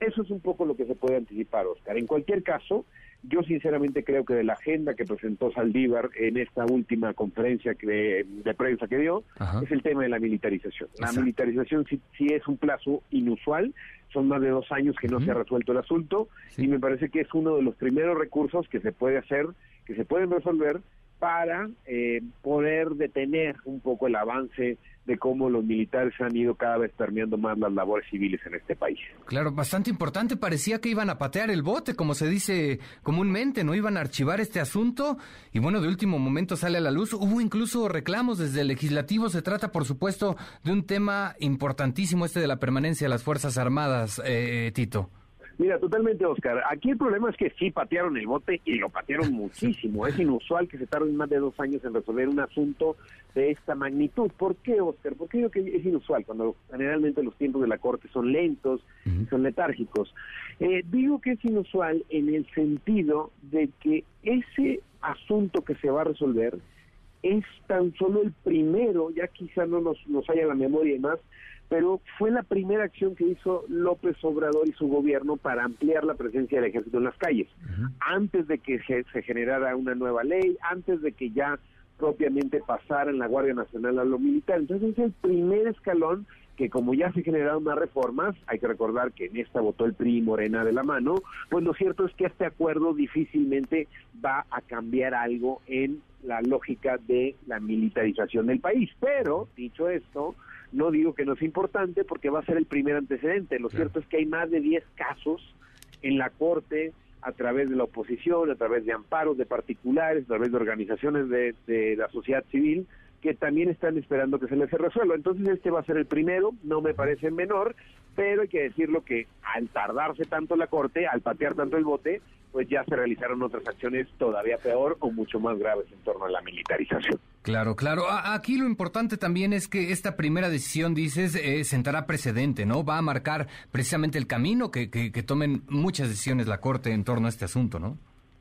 eso es un poco lo que se puede anticipar, Oscar. En cualquier caso, yo sinceramente creo que de la agenda que presentó Saldívar en esta última conferencia de, prensa que dio, es el tema de la militarización. La militarización sí, es un plazo inusual, son más de dos años que no se ha resuelto el asunto y me parece que es uno de los primeros recursos que se puede hacer, que se pueden resolver para eh, poder detener un poco el avance de cómo los militares han ido cada vez permeando más las labores civiles en este país. Claro, bastante importante. Parecía que iban a patear el bote, como se dice comúnmente, no iban a archivar este asunto. Y bueno, de último momento sale a la luz. Hubo incluso reclamos desde el legislativo. Se trata, por supuesto, de un tema importantísimo, este de la permanencia de las Fuerzas Armadas, eh, Tito. Mira, totalmente, Oscar. Aquí el problema es que sí patearon el bote y lo patearon muchísimo. Es inusual que se tarden más de dos años en resolver un asunto de esta magnitud. ¿Por qué, Oscar? Porque digo que es inusual cuando generalmente los tiempos de la Corte son lentos, son letárgicos. Eh, digo que es inusual en el sentido de que ese asunto que se va a resolver es tan solo el primero, ya quizá no nos, nos haya la memoria y más, pero fue la primera acción que hizo López Obrador y su gobierno para ampliar la presencia del ejército en las calles, antes de que se, generara una nueva ley, antes de que ya propiamente pasara en la Guardia Nacional a lo militar. Entonces es el primer escalón que como ya se generaron más reformas, hay que recordar que en esta votó el PRI Morena de la mano, pues lo cierto es que este acuerdo difícilmente va a cambiar algo en la lógica de la militarización del país. Pero, dicho esto, no digo que no es importante porque va a ser el primer antecedente. Lo cierto es que hay más de 10 casos en la Corte a través de la oposición, a través de amparos de particulares, a través de organizaciones de, de la sociedad civil, que también están esperando que se les resuelva. Entonces este va a ser el primero, no me parece menor, pero hay que decirlo que al tardarse tanto la Corte, al patear tanto el bote, pues ya se realizaron otras acciones todavía peor o mucho más graves en torno a la militarización. Claro, claro. Aquí lo importante también es que esta primera decisión, dices, eh, sentará precedente, ¿no? Va a marcar precisamente el camino que, que, tomen muchas decisiones la Corte en torno a este asunto, ¿no?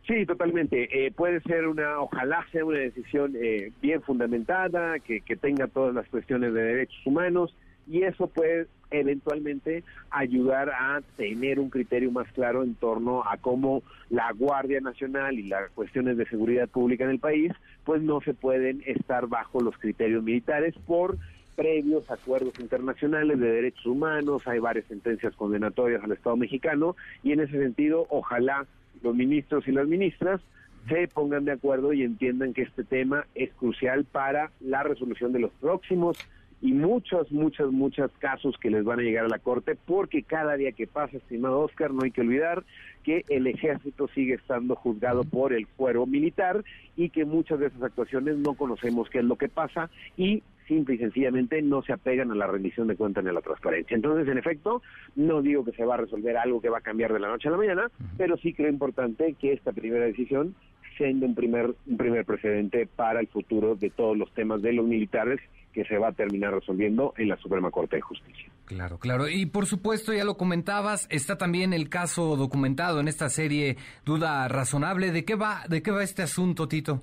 Sí, totalmente. Eh, puede ser una, ojalá sea una decisión eh, bien fundamentada, que, que tenga todas las cuestiones de derechos humanos y eso puede eventualmente ayudar a tener un criterio más claro en torno a cómo la Guardia Nacional y las cuestiones de seguridad pública en el país pues no se pueden estar bajo los criterios militares por previos acuerdos internacionales de derechos humanos, hay varias sentencias condenatorias al Estado mexicano y en ese sentido ojalá los ministros y las ministras se pongan de acuerdo y entiendan que este tema es crucial para la resolución de los próximos y muchos, muchos, muchos casos que les van a llegar a la Corte, porque cada día que pasa, estimado Oscar, no hay que olvidar que el ejército sigue estando juzgado por el fuero militar y que muchas de esas actuaciones no conocemos qué es lo que pasa y simple y sencillamente no se apegan a la rendición de cuentas ni a la transparencia. Entonces, en efecto, no digo que se va a resolver algo que va a cambiar de la noche a la mañana, pero sí creo importante que esta primera decisión siendo un primer, un primer precedente para el futuro de todos los temas de los militares que se va a terminar resolviendo en la Suprema Corte de Justicia. Claro, claro. Y por supuesto, ya lo comentabas, está también el caso documentado en esta serie Duda Razonable. ¿De qué va, de qué va este asunto, Tito?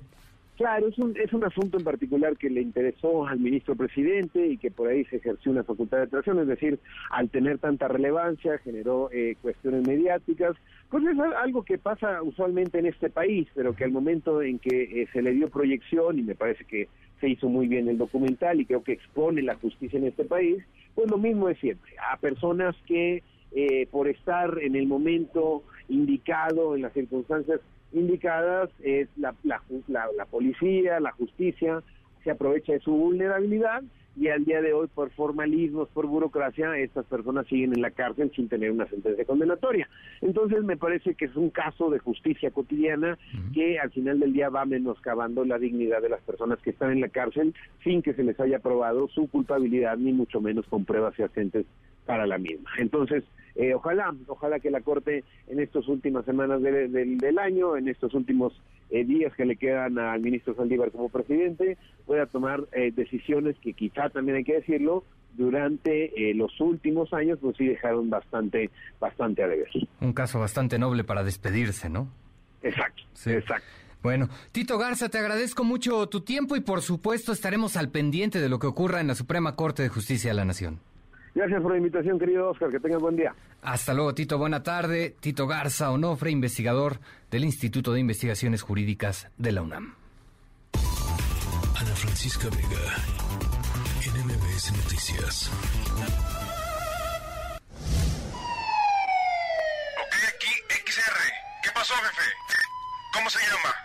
Claro, es un, es un asunto en particular que le interesó al ministro presidente y que por ahí se ejerció una facultad de atracción, es decir, al tener tanta relevancia generó eh, cuestiones mediáticas, pues es algo que pasa usualmente en este país, pero que al momento en que eh, se le dio proyección, y me parece que se hizo muy bien el documental y creo que expone la justicia en este país, pues lo mismo es siempre, a personas que eh, por estar en el momento indicado, en las circunstancias indicadas, es la, la, la policía, la justicia, se aprovecha de su vulnerabilidad y al día de hoy por formalismos, por burocracia, estas personas siguen en la cárcel sin tener una sentencia condenatoria. Entonces me parece que es un caso de justicia cotidiana que al final del día va menoscabando la dignidad de las personas que están en la cárcel sin que se les haya probado su culpabilidad ni mucho menos con pruebas fehacientes para la misma. Entonces, eh, ojalá, ojalá que la Corte en estas últimas semanas del año, en estos últimos eh, días que le quedan al ministro Saldívar como presidente, pueda tomar eh, decisiones que quizá también hay que decirlo, durante los últimos años pues sí dejaron bastante, bastante a deber. Un caso bastante noble para despedirse, ¿no? Exacto, exacto. Bueno, Tito Garza, te agradezco mucho tu tiempo y por supuesto estaremos al pendiente de lo que ocurra en la Suprema Corte de Justicia de la Nación. Gracias por la invitación, querido Oscar. Que tengas buen día. Hasta luego, Tito. Buena tarde. Tito Garza Onofre, investigador del Instituto de Investigaciones Jurídicas de la UNAM. Ana Francisca Vega, NMBS Noticias. Ok, aquí XR. ¿Qué pasó, jefe? ¿Cómo se llama?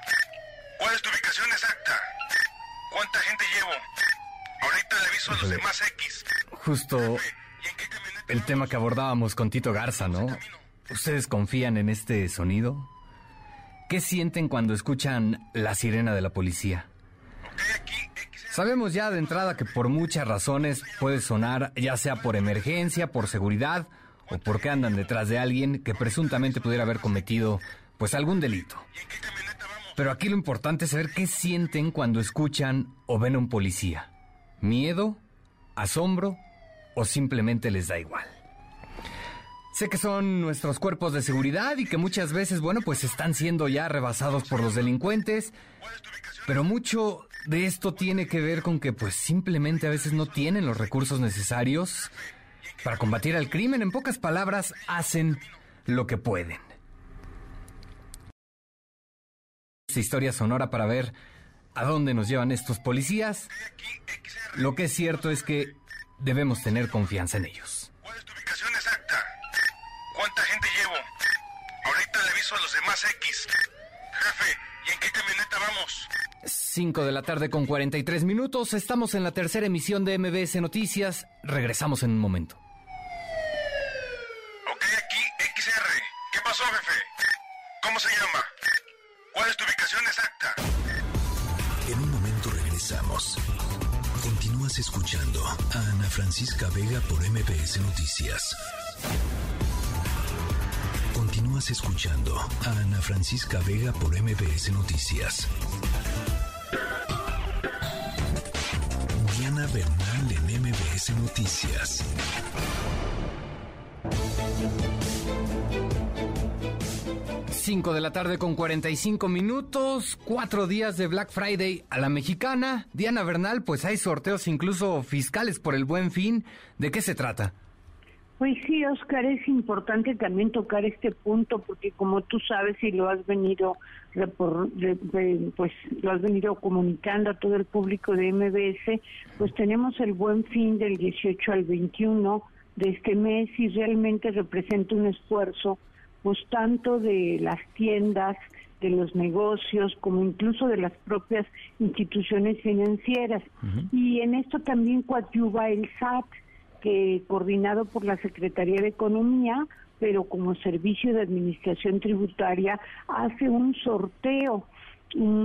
¿Cuál es tu ubicación exacta? ¿Cuánta gente llevo? Ahorita le aviso a los demás X. Justo el tema que abordábamos con Tito Garza, ¿no? ¿Ustedes confían en este sonido? ¿Qué sienten cuando escuchan la sirena de la policía? Sabemos ya de entrada que por muchas razones puede sonar, ya sea por emergencia, por seguridad o porque andan detrás de alguien que presuntamente pudiera haber cometido pues algún delito. Pero aquí lo importante es saber qué sienten cuando escuchan o ven a un policía. ¿Miedo? ¿Asombro? ¿O simplemente les da igual? Sé que son nuestros cuerpos de seguridad y que muchas veces, bueno, pues están siendo ya rebasados por los delincuentes, pero mucho de esto tiene que ver con que pues simplemente a veces no tienen los recursos necesarios para combatir al crimen. En pocas palabras, hacen lo que pueden. Esta historia sonora para ver a dónde nos llevan estos policías. Lo que es cierto es que debemos tener confianza en ellos. ¿Cuál es tu ubicación exacta? ¿Cuánta gente llevo? Ahorita le aviso a los demás X. Jefe, ¿y en qué camioneta vamos? 5 de la tarde con 43 minutos. Estamos en la tercera emisión de MBS Noticias. Regresamos en un momento. A Ana Francisca Vega por MBS Noticias. Continúas escuchando a Ana Francisca Vega por MBS Noticias. Diana Bernal en MBS Noticias. Cinco de la tarde con 45 minutos, cuatro días de Black Friday a la mexicana. Diana Bernal, pues hay sorteos incluso fiscales por el buen fin. ¿De qué se trata? Pues sí, Oscar, es importante también tocar este punto porque como tú sabes y lo has venido pues lo has venido comunicando a todo el público de MBS, pues tenemos el buen fin del 18 al 21 de este mes y realmente representa un esfuerzo pues tanto de las tiendas, de los negocios, como incluso de las propias instituciones financieras. Y en esto también coadyuva el SAT, que coordinado por la Secretaría de Economía, pero como servicio de administración tributaria, hace un sorteo.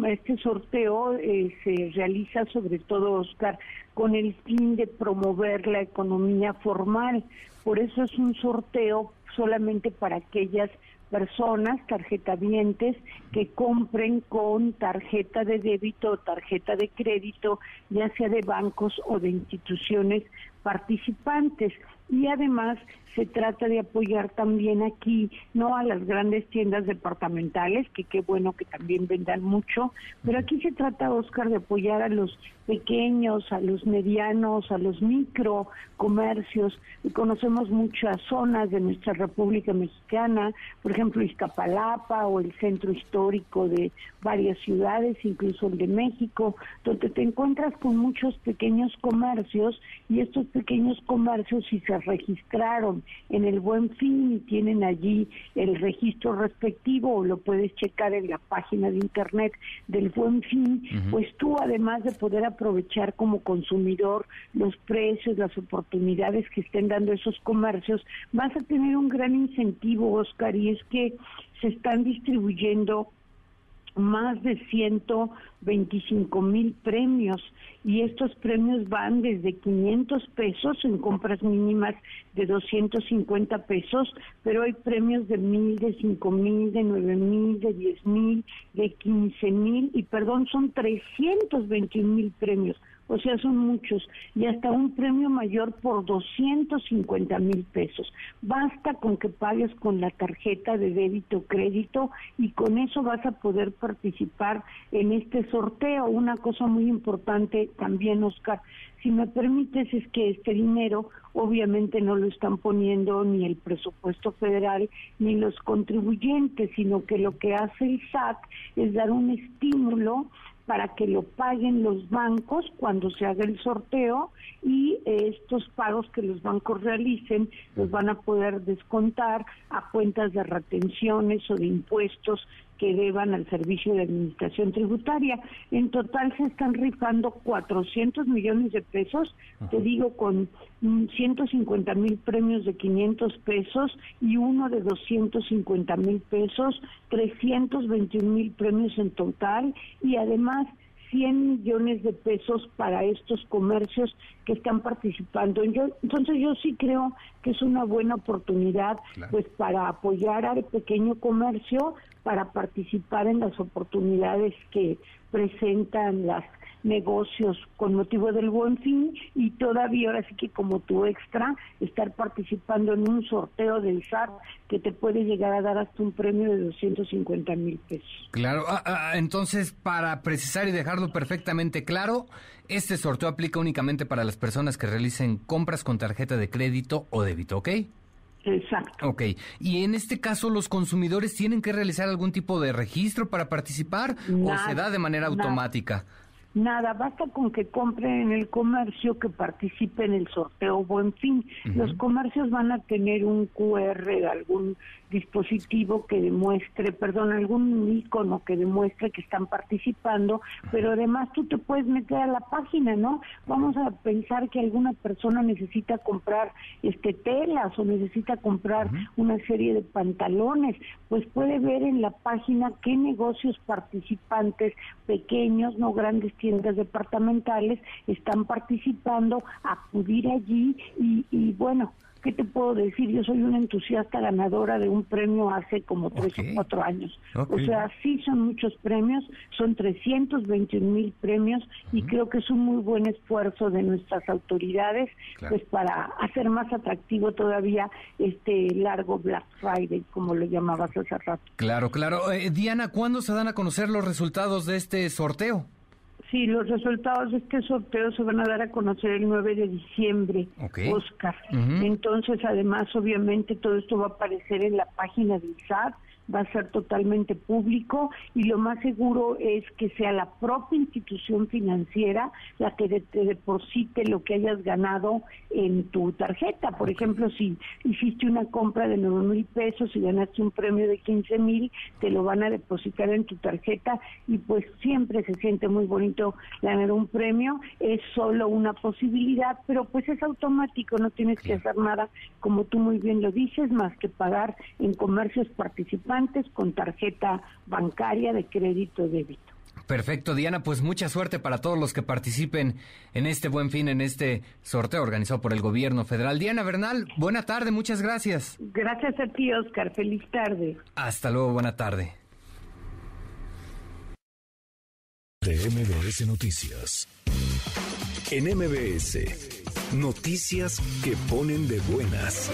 Este sorteo eh, se realiza sobre todo, Oscar, con el fin de promover la economía formal. Por eso es un sorteo solamente para aquellas personas, tarjetavientes, que compren con tarjeta de débito o tarjeta de crédito, ya sea de bancos o de instituciones participantes. Y además se trata de apoyar también aquí, no a las grandes tiendas departamentales, que qué bueno que también vendan mucho, pero aquí se trata, Oscar, de apoyar a los pequeños, a los medianos, a los micro comercios. Y conocemos muchas zonas de nuestra República Mexicana, por ejemplo, Iztapalapa o el centro histórico de varias ciudades, incluso el de México, donde te encuentras con muchos pequeños comercios y estos pequeños comercios si se registraron en el Buen Fin y tienen allí el registro respectivo o lo puedes checar en la página de internet del Buen Fin, pues tú además de poder aprovechar como consumidor los precios, las oportunidades que estén dando esos comercios, vas a tener un gran incentivo, Oscar, y es que se están distribuyendo más de 125 mil premios y estos premios van desde 500 pesos en compras mínimas de 250 pesos, pero hay premios de mil, de cinco mil, de nueve mil, de diez mil, de quince mil y perdón, son 321 mil premios o sea, son muchos, y hasta un premio mayor por 250 mil pesos. Basta con que pagues con la tarjeta de débito crédito y con eso vas a poder participar en este sorteo. Una cosa muy importante también, Oscar, si me permites, es que este dinero obviamente no lo están poniendo ni el presupuesto federal ni los contribuyentes, sino que lo que hace el SAT es dar un estímulo para que lo paguen los bancos cuando se haga el sorteo y estos pagos que los bancos realicen los van a poder descontar a cuentas de retenciones o de impuestos que deban al Servicio de Administración Tributaria. En total se están rifando 400 millones de pesos, te digo, con 150 mm, mil premios de 500 pesos y uno de 250 mil pesos, 321 mil premios en total y además 100 millones de pesos para estos comercios que están participando. Yo, entonces yo sí creo que es una buena oportunidad pues para apoyar al pequeño comercio, para participar en las oportunidades que presentan las negocios con motivo del buen fin y todavía ahora sí que como tu extra estar participando en un sorteo del SAT que te puede llegar a dar hasta un premio de 250 mil pesos. Claro, ah, ah, entonces para precisar y dejarlo perfectamente claro, este sorteo aplica únicamente para las personas que realicen compras con tarjeta de crédito o débito, ¿ok? Exacto. Ok, y en este caso los consumidores tienen que realizar algún tipo de registro para participar o se da de manera automática. Nada, basta con que compren en el comercio que participe en el sorteo Buen Fin. Los comercios van a tener un QR de algún dispositivo que demuestre, perdón, algún icono que demuestre que están participando, pero además tú te puedes meter a la página, ¿no? Vamos a pensar que alguna persona necesita comprar este telas o necesita comprar una serie de pantalones, pues puede ver en la página qué negocios participantes pequeños, no grandes tiendas departamentales están participando, acudir allí y, y bueno, ¿qué te puedo decir? Yo soy una entusiasta ganadora de un premio hace como tres o cuatro años. O sea, sí son muchos premios, son 321 mil premios y creo que es un muy buen esfuerzo de nuestras autoridades pues para hacer más atractivo todavía este largo Black Friday, como lo llamabas hace rato. Claro, claro. Eh, Diana, ¿cuándo se dan a conocer los resultados de este sorteo? Sí, los resultados de este sorteo se van a dar a conocer el 9 de diciembre, Oscar. Entonces, además, obviamente, todo esto va a aparecer en la página del SAT va a ser totalmente público y lo más seguro es que sea la propia institución financiera la que te deposite lo que hayas ganado en tu tarjeta. Por ejemplo, si hiciste una compra de 9 mil pesos y ganaste un premio de 15 mil, te lo van a depositar en tu tarjeta y pues siempre se siente muy bonito ganar un premio. Es solo una posibilidad, pero pues es automático, no tienes que hacer nada, como tú muy bien lo dices, más que pagar en comercios participantes con tarjeta bancaria de crédito débito. Perfecto, Diana, pues mucha suerte para todos los que participen en este buen fin, en este sorteo organizado por el gobierno federal. Diana Bernal, buena tarde, muchas gracias. Gracias a ti, Oscar, feliz tarde. Hasta luego, buena tarde. De MBS Noticias. En MBS, noticias que ponen de buenas.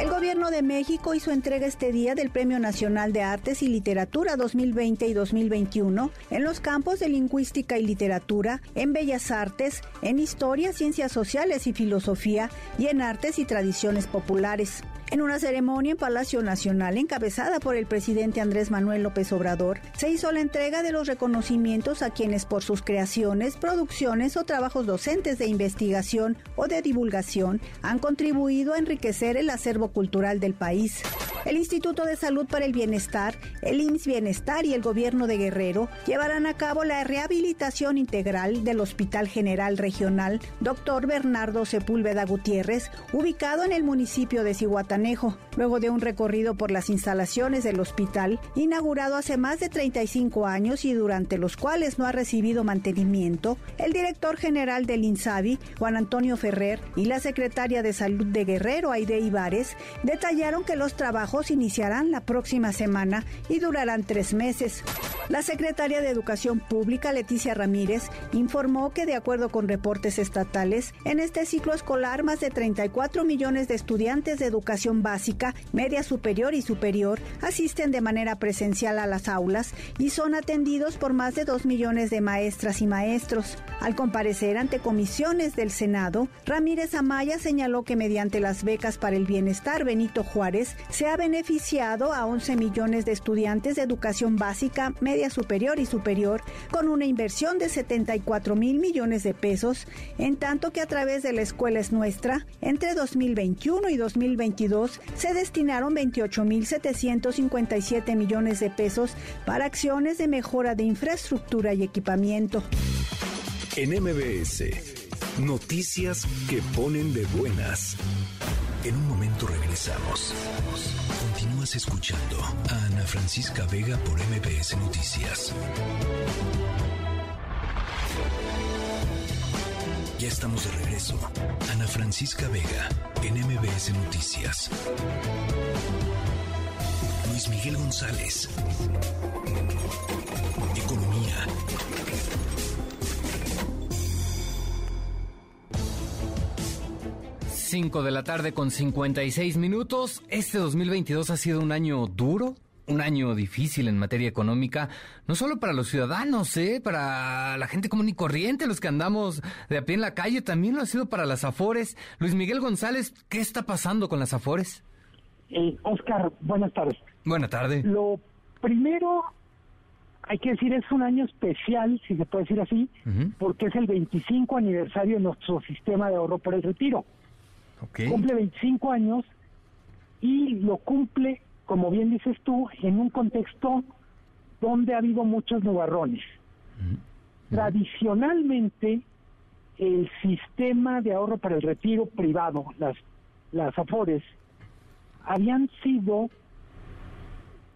El gobierno de México hizo entrega este día del Premio Nacional de Artes y Literatura 2020 y 2021 en los campos de lingüística y literatura, en bellas artes, en historia, ciencias sociales y filosofía y en artes y tradiciones populares. En una ceremonia en Palacio Nacional encabezada por el presidente Andrés Manuel López Obrador, se hizo la entrega de los reconocimientos a quienes por sus creaciones, producciones o trabajos docentes de investigación o de divulgación han contribuido a enriquecer el acervo cultural del país. El Instituto de Salud para el Bienestar, el IMSS Bienestar y el Gobierno de Guerrero llevarán a cabo la rehabilitación integral del Hospital General Regional Dr. Bernardo Sepúlveda Gutiérrez, ubicado en el municipio de Luego de un recorrido por las instalaciones del hospital, inaugurado hace más de 35 años y durante los cuales no ha recibido mantenimiento, el director general del INSABI, Juan Antonio Ferrer, y la secretaria de Salud de Guerrero, Aide Ibares, detallaron que los trabajos iniciarán la próxima semana y durarán tres meses. La secretaria de Educación Pública, Leticia Ramírez, informó que de acuerdo con reportes estatales, en este ciclo escolar más de 34 millones de estudiantes de educación básica, media superior y superior asisten de manera presencial a las aulas y son atendidos por más de dos millones de maestras y maestros. Al comparecer ante comisiones del Senado, Ramírez Amaya señaló que mediante las becas para el bienestar Benito Juárez se ha beneficiado a 11 millones de estudiantes de educación básica, media superior y superior con una inversión de 74 mil millones de pesos, en tanto que a través de la Escuela es Nuestra, entre 2021 y 2022 2022 se destinaron 28.757 millones de pesos para acciones de mejora de infraestructura y equipamiento. En MBS, noticias que ponen de buenas. En un momento regresamos. Continúas escuchando a Ana Francisca Vega por MBS Noticias. Ya estamos de regreso. Ana Francisca Vega en MBS Noticias. Luis Miguel González. Economía. Cinco de la tarde con 56 minutos. Este 2022 ha sido un año duro, un año difícil en materia económica, no solo para los ciudadanos, ¿eh? para la gente común y corriente, los que andamos de a pie en la calle, también lo ha sido para las Afores. Luis Miguel González, ¿qué está pasando con las Afores? Eh, Oscar, buenas tardes. Buenas tardes. Lo primero, hay que decir, es un año especial, si se puede decir así, porque es el 25 aniversario de nuestro sistema de ahorro por el retiro. Cumple 25 años y lo cumple, como bien dices tú, en un contexto donde ha habido muchos nubarrones. Tradicionalmente, el sistema de ahorro para el retiro privado, las, las AFORES, habían sido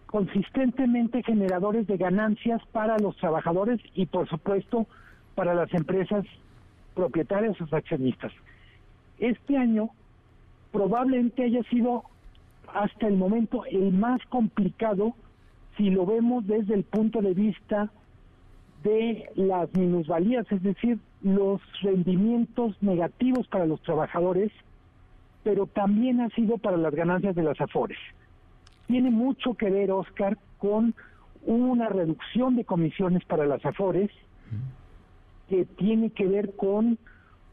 consistentemente generadores de ganancias para los trabajadores y por supuesto para las empresas propietarias o accionistas. Este año probablemente haya sido hasta el momento el más complicado si lo vemos desde el punto de vista de las minusvalías, es decir, los rendimientos negativos para los trabajadores, pero también ha sido para las ganancias de las AFORES. Tiene mucho que ver, Oscar, con una reducción de comisiones para las AFORES, que tiene que ver con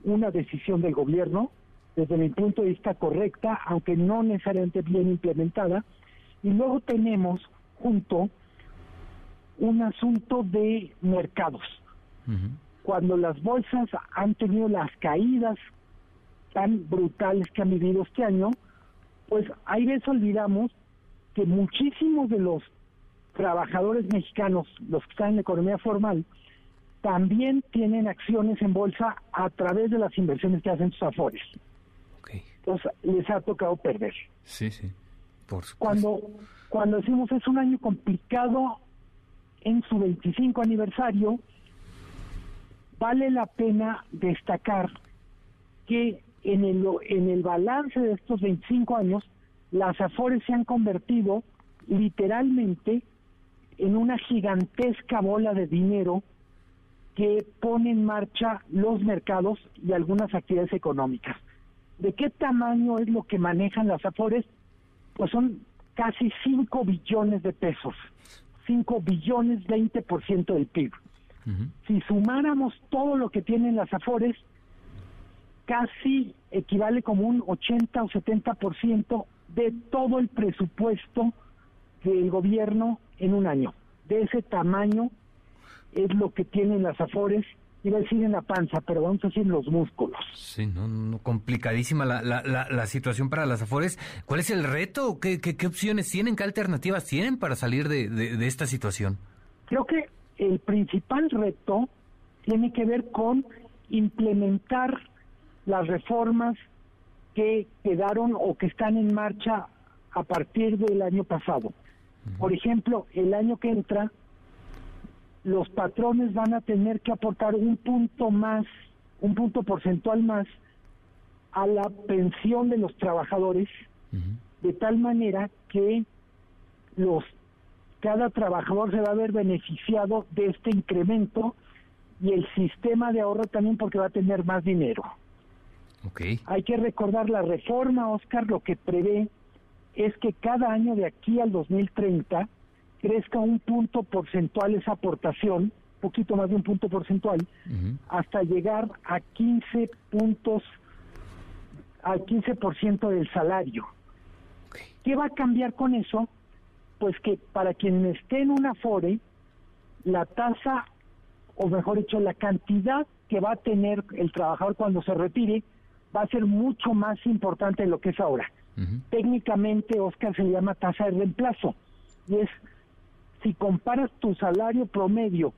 una decisión del gobierno, desde mi punto de vista correcta, aunque no necesariamente bien implementada. Y luego tenemos junto un asunto de mercados. Cuando las bolsas han tenido las caídas tan brutales que han vivido este año, pues ahí veces olvidamos que muchísimos de los trabajadores mexicanos, los que están en la economía formal, también tienen acciones en bolsa a través de las inversiones que hacen sus afores. Entonces les ha tocado perder. Sí, sí. Por Cuando, cuando decimos es un año complicado en su 25 aniversario, vale la pena destacar que en el, en el balance de estos 25 años, las Afores se han convertido literalmente en una gigantesca bola de dinero que pone en marcha los mercados y algunas actividades económicas. ¿De qué tamaño es lo que manejan las Afores? Pues son casi 5 billones de pesos, 5 billones 20% del PIB. Si sumáramos todo lo que tienen las Afores, casi equivale como un 80 o 70% de todo el presupuesto del gobierno en un año. De ese tamaño es lo que tienen las Afores iba a decir en la panza, pero vamos a decir en los músculos. Sí, no, no complicadísima la, la, la, situación para las Afores. ¿Cuál es el reto? ¿Qué, qué, opciones tienen? ¿Qué alternativas tienen para salir de, de, esta situación? Creo que el principal reto tiene que ver con implementar las reformas que quedaron o que están en marcha a partir del año pasado. Por ejemplo, el año que entra los patrones van a tener que aportar un punto más, un punto porcentual más a la pensión de los trabajadores, de tal manera que los cada trabajador se va a ver beneficiado de este incremento y el sistema de ahorro también porque va a tener más dinero. Okay. Hay que recordar la reforma, Oscar, lo que prevé es que cada año de aquí al 2030 crezca un punto porcentual esa aportación, poquito más de un punto porcentual, hasta llegar a 15 puntos, al 15% del salario. ¿Qué va a cambiar con eso? Pues que para quien esté en una FORE, la tasa, o mejor dicho, la cantidad que va a tener el trabajador cuando se retire, va a ser mucho más importante de lo que es ahora. Técnicamente, Oscar, se llama tasa de reemplazo. Y es, si comparas tu salario promedio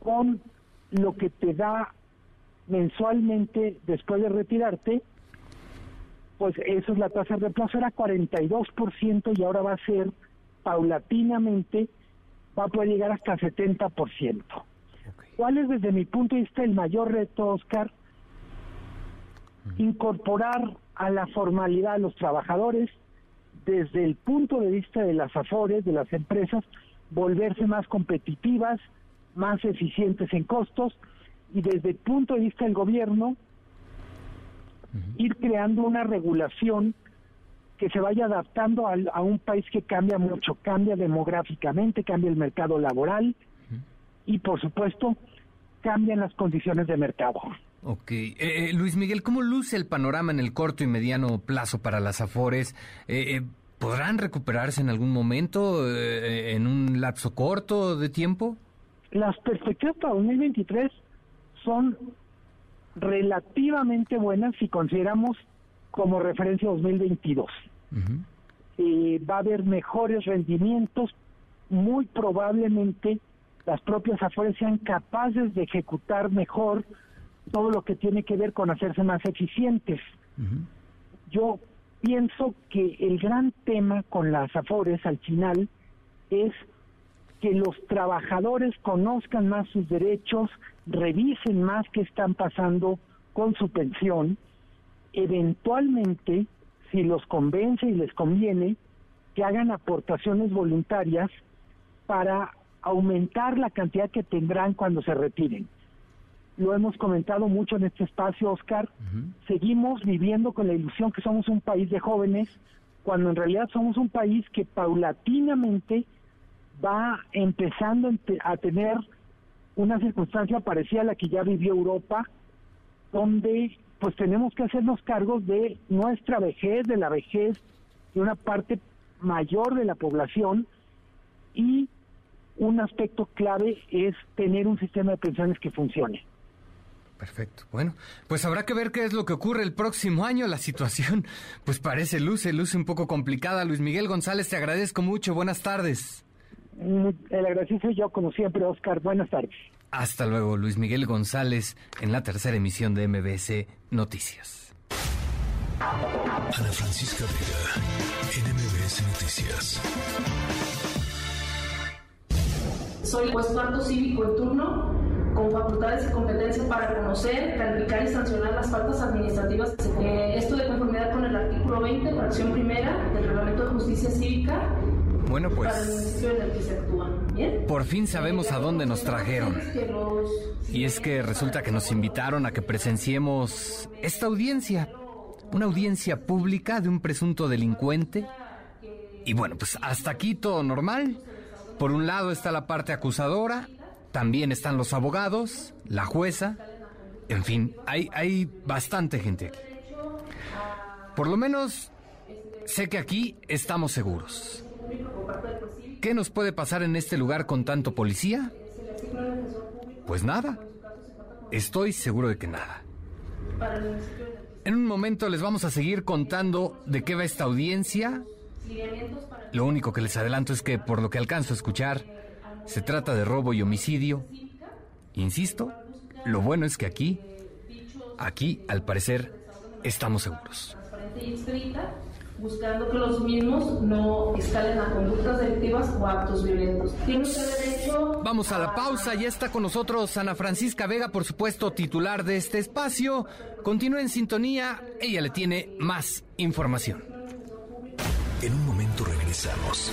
con lo que te da mensualmente después de retirarte, pues eso es la tasa de reemplazo, era 42% y ahora va a ser paulatinamente, va a poder llegar hasta 70%. ¿Cuál es desde mi punto de vista el mayor reto, Oscar? Incorporar a la formalidad a los trabajadores desde el punto de vista de las afores, de las empresas, volverse más competitivas, más eficientes en costos y desde el punto de vista del gobierno, ir creando una regulación que se vaya adaptando a, un país que cambia mucho, cambia demográficamente, cambia el mercado laboral y por supuesto cambian las condiciones de mercado. Ok. Eh, eh, Luis Miguel, ¿cómo luce el panorama en el corto y mediano plazo para las Afores? Eh, ¿Podrán recuperarse en algún momento, en un lapso corto de tiempo? Las perspectivas para 2023 son relativamente buenas si consideramos como referencia 2022. va a haber mejores rendimientos, muy probablemente las propias Afores sean capaces de ejecutar mejor todo lo que tiene que ver con hacerse más eficientes. Yo pienso que el gran tema con las Afores al final es que los trabajadores conozcan más sus derechos, revisen más qué están pasando con su pensión, eventualmente, si los convence y les conviene, que hagan aportaciones voluntarias para aumentar la cantidad que tendrán cuando se retiren lo hemos comentado mucho en este espacio, Oscar, seguimos viviendo con la ilusión que somos un país de jóvenes, cuando en realidad somos un país que paulatinamente va empezando a tener una circunstancia parecida a la que ya vivió Europa, donde pues tenemos que hacernos cargos de nuestra vejez, de la vejez de una parte mayor de la población y un aspecto clave es tener un sistema de pensiones que funcione. Perfecto. Bueno, pues habrá que ver qué es lo que ocurre el próximo año. La situación, pues parece luce, luce un poco complicada. Luis Miguel González, te agradezco mucho. Buenas tardes. Mm, el agradecido soy yo, como siempre, Oscar. Buenas tardes. Hasta luego, Luis Miguel González, en la tercera emisión de MBC Noticias. Ana Francisca Vega, en MBS Noticias. Soy juez cuarto cívico en turno con facultades y competencias para conocer, calificar y sancionar las faltas administrativas. Eh, esto de conformidad con el artículo 20, fracción primera del Reglamento de Justicia Cívica. Bueno, pues. Para el municipio en el que se actúa. ¿Bien? Por fin sabemos a dónde nos trajeron. Y es que resulta que nos invitaron a que presenciemos esta audiencia. Una audiencia pública de un presunto delincuente. Y bueno, pues hasta aquí todo normal. Por un lado está la parte acusadora también están los abogados, la jueza, en fin, hay, hay bastante gente aquí. Por lo menos sé que aquí estamos seguros. ¿Qué nos puede pasar en este lugar con tanto policía? Pues nada. Estoy seguro de que nada. En un momento les vamos a seguir contando de qué va esta audiencia. Lo único que les adelanto es que por lo que alcanzo a escuchar, se trata de robo y homicidio. Insisto, lo bueno es que aquí, aquí al parecer, estamos seguros. Buscando que los mismos no escalen a conductas delictivas o actos violentos. Vamos a la pausa, ya está con nosotros Ana Francisca Vega, por supuesto, titular de este espacio. Continúa en sintonía, ella le tiene más información. En un momento regresamos.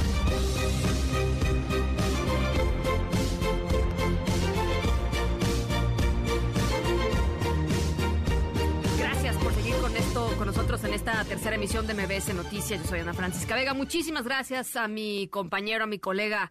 En esta tercera emisión de MBS Noticias. Yo soy Ana Francisca Vega. Muchísimas gracias a mi compañero, a mi colega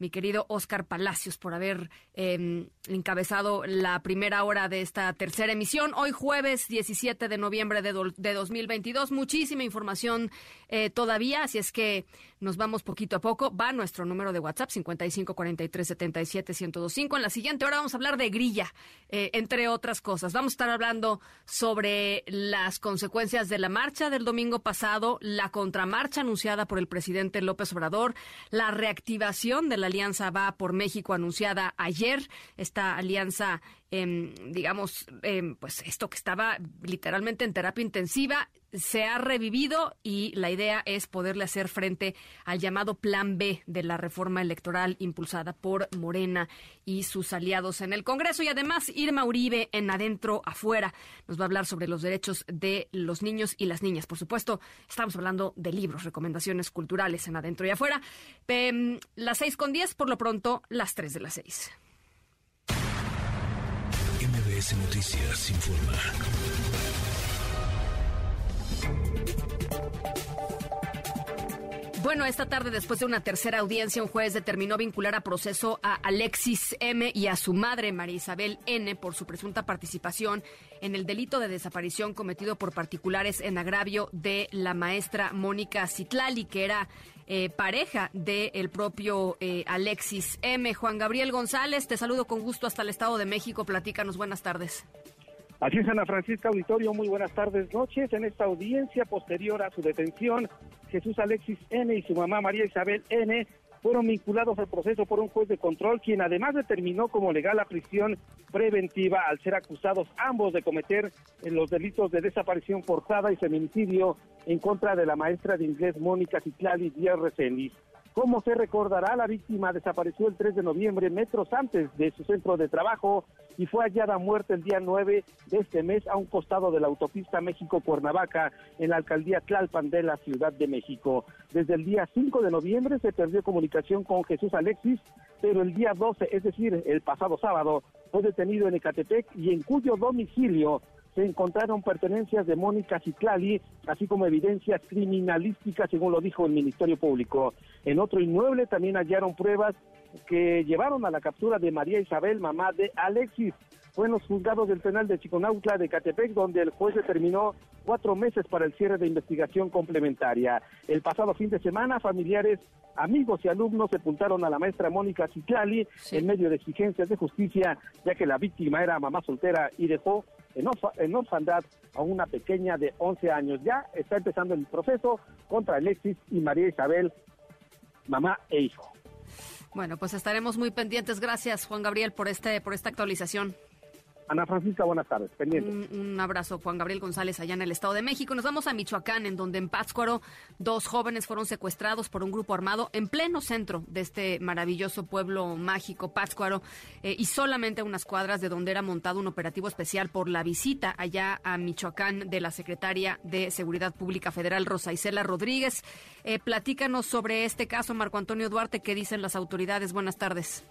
mi querido Oscar Palacios, por haber em, encabezado la primera hora de esta tercera emisión. Hoy jueves 17 de noviembre de, de 2022. Muchísima información eh, todavía, así es que nos vamos poquito a poco. Va nuestro número de WhatsApp 55 43 77 1025. En la siguiente hora vamos a hablar de grilla, eh, entre otras cosas. Vamos a estar hablando sobre las consecuencias de la marcha del domingo pasado, la contramarcha anunciada por el presidente López Obrador, la reactivación de la Alianza Va por México anunciada ayer, esta alianza Em, digamos, em, pues esto que estaba literalmente en terapia intensiva se ha revivido y la idea es poderle hacer frente al llamado Plan B de la reforma electoral impulsada por Morena y sus aliados en el Congreso. Y además, Irma Uribe en Adentro Afuera nos va a hablar sobre los derechos de los niños y las niñas. Por supuesto, estamos hablando de libros, recomendaciones culturales en Adentro y Afuera. Em, las seis con diez, por lo pronto, las tres de las seis. Noticias informa. Bueno, esta tarde, después de una tercera audiencia, un juez determinó vincular a proceso a Alexis M. y a su madre, María Isabel N., por su presunta participación en el delito de desaparición cometido por particulares en agravio de la maestra Mónica Citlali, que era eh, pareja del propio eh, Alexis M. Juan Gabriel González, te saludo con gusto hasta el Estado de México. Platícanos, buenas tardes. Así es, Ana Francisca Auditorio, muy buenas tardes, noches. En esta audiencia posterior a su detención, Jesús Alexis N. y su mamá María Isabel N fueron vinculados al proceso por un juez de control, quien además determinó como legal la prisión preventiva al ser acusados ambos de cometer los delitos de desaparición forzada y feminicidio en contra de la maestra de inglés Mónica Citlali Díaz Reséndiz. Como se recordará, la víctima desapareció el 3 de noviembre, metros antes de su centro de trabajo, y fue hallada muerta el día 9 de este mes a un costado de la autopista México-Cuernavaca, en la alcaldía Tlalpan de la Ciudad de México. Desde el día 5 de noviembre se perdió comunicación con Jesús Alexis, pero el día 12, es decir, el pasado sábado, fue detenido en Ecatepec y en cuyo domicilio se encontraron pertenencias de Mónica Ciclali, así como evidencias criminalísticas, según lo dijo el Ministerio Público. En otro inmueble también hallaron pruebas que llevaron a la captura de María Isabel, mamá de Alexis. Fue en los juzgados del penal de Chiconautla de Catepec, donde el juez determinó cuatro meses para el cierre de investigación complementaria. El pasado fin de semana, familiares, amigos y alumnos sepultaron a la maestra Mónica Ciclali en medio de exigencias de justicia, ya que la víctima era mamá soltera y dejó en, orfandad a una pequeña de 11 años. Ya está empezando el proceso contra Alexis y María Isabel, mamá e hijo. Bueno, pues estaremos muy pendientes. Gracias, Juan Gabriel, por este por esta actualización. Ana Francisca, buenas tardes. Un, abrazo, Juan Gabriel González, allá en el Estado de México. Nos vamos a Michoacán, en donde en Pátzcuaro dos jóvenes fueron secuestrados por un grupo armado en pleno centro de este maravilloso pueblo mágico, Pátzcuaro, eh, y solamente a unas cuadras de donde era montado un operativo especial por la visita allá a Michoacán de la secretaria de Seguridad Pública Federal, Rosa Isela Rodríguez. Eh, platícanos sobre este caso, Marco Antonio Duarte, ¿qué dicen las autoridades? Buenas tardes.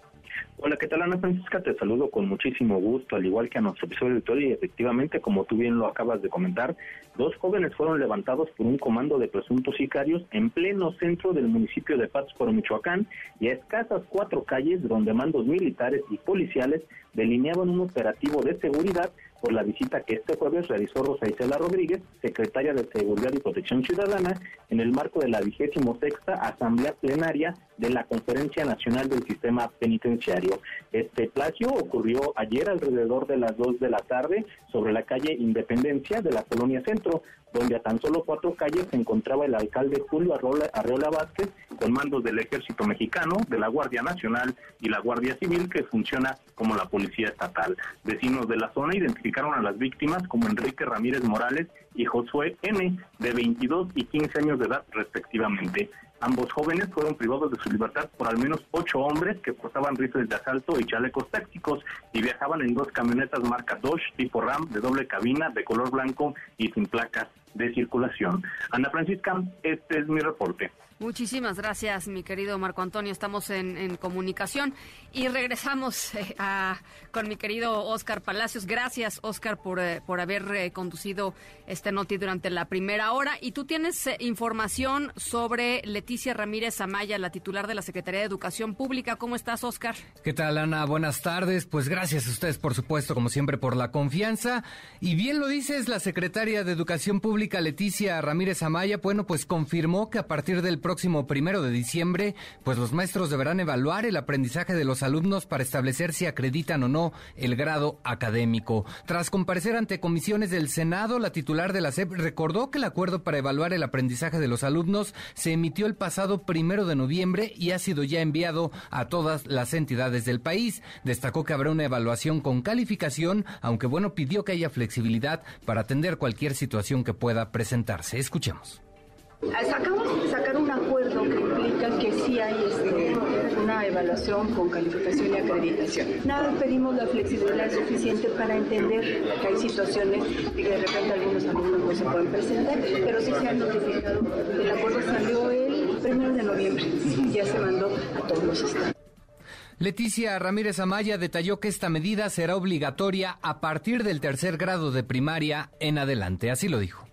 Hola, ¿qué tal Ana Francisca? Te saludo con muchísimo gusto, al igual que a nuestro episodio de y efectivamente, como tú bien lo acabas de comentar, dos jóvenes fueron levantados por un comando de presuntos sicarios en pleno centro del municipio de Pátzcuaro, Michoacán, y a escasas cuatro calles donde mandos militares y policiales delineaban un operativo de seguridad por la visita que este jueves realizó Rosa Isela Rodríguez, secretaria de Seguridad y Protección Ciudadana, en el marco de la vigésimo sexta Asamblea Plenaria de la Conferencia Nacional del Sistema Penitenciario. Este plagio ocurrió ayer alrededor de las dos de la tarde sobre la calle Independencia de la Colonia Centro, donde a tan solo cuatro calles se encontraba el alcalde Julio Arreola, Vázquez con mandos del Ejército Mexicano, de la Guardia Nacional y la Guardia Civil, que funciona como la Policía Estatal. Vecinos de la zona identificaron a las víctimas como Enrique Ramírez Morales y Josué N., de 22 y 15 años de edad respectivamente. Ambos jóvenes fueron privados de su libertad por al menos ocho hombres que portaban rifles de asalto y chalecos tácticos y viajaban en dos camionetas marca Dodge tipo Ram de doble cabina de color blanco y sin placas de circulación. Ana Francisca, este es mi reporte. Muchísimas gracias, mi querido Marco Antonio. Estamos en, comunicación y regresamos eh, a, con mi querido Oscar Palacios. Gracias, Oscar, por, eh, por haber eh, conducido este noti durante la primera hora. Y tú tienes información sobre Leticia Ramírez Amaya, la titular de la Secretaría de Educación Pública. ¿Cómo estás, Oscar? ¿Qué tal, Ana? Buenas tardes. Pues gracias a ustedes, por supuesto, como siempre, por la confianza. Y bien lo dices, la secretaria de Educación Pública, Leticia Ramírez Amaya, bueno, pues confirmó que a partir del primero de diciembre, pues los maestros deberán evaluar el aprendizaje de los alumnos para establecer si acreditan o no el grado académico. Tras comparecer ante comisiones del Senado, la titular de la SEP recordó que el acuerdo para evaluar el aprendizaje de los alumnos se emitió el pasado primero de noviembre y ha sido ya enviado a todas las entidades del país. Destacó que habrá una evaluación con calificación, aunque bueno, pidió que haya flexibilidad para atender cualquier situación que pueda presentarse. Escuchemos. Acabamos de sacar un acuerdo que implica que sí hay este, una evaluación con calificación y acreditación. Nada, pedimos la flexibilidad suficiente para entender que hay situaciones y que de repente algunos alumnos no se pueden presentar, pero sí se han notificado. El acuerdo salió el primero de noviembre y ya se mandó a todos los estados. Leticia Ramírez Amaya detalló que esta medida será obligatoria a partir del tercer grado de primaria en adelante. Así lo dijo.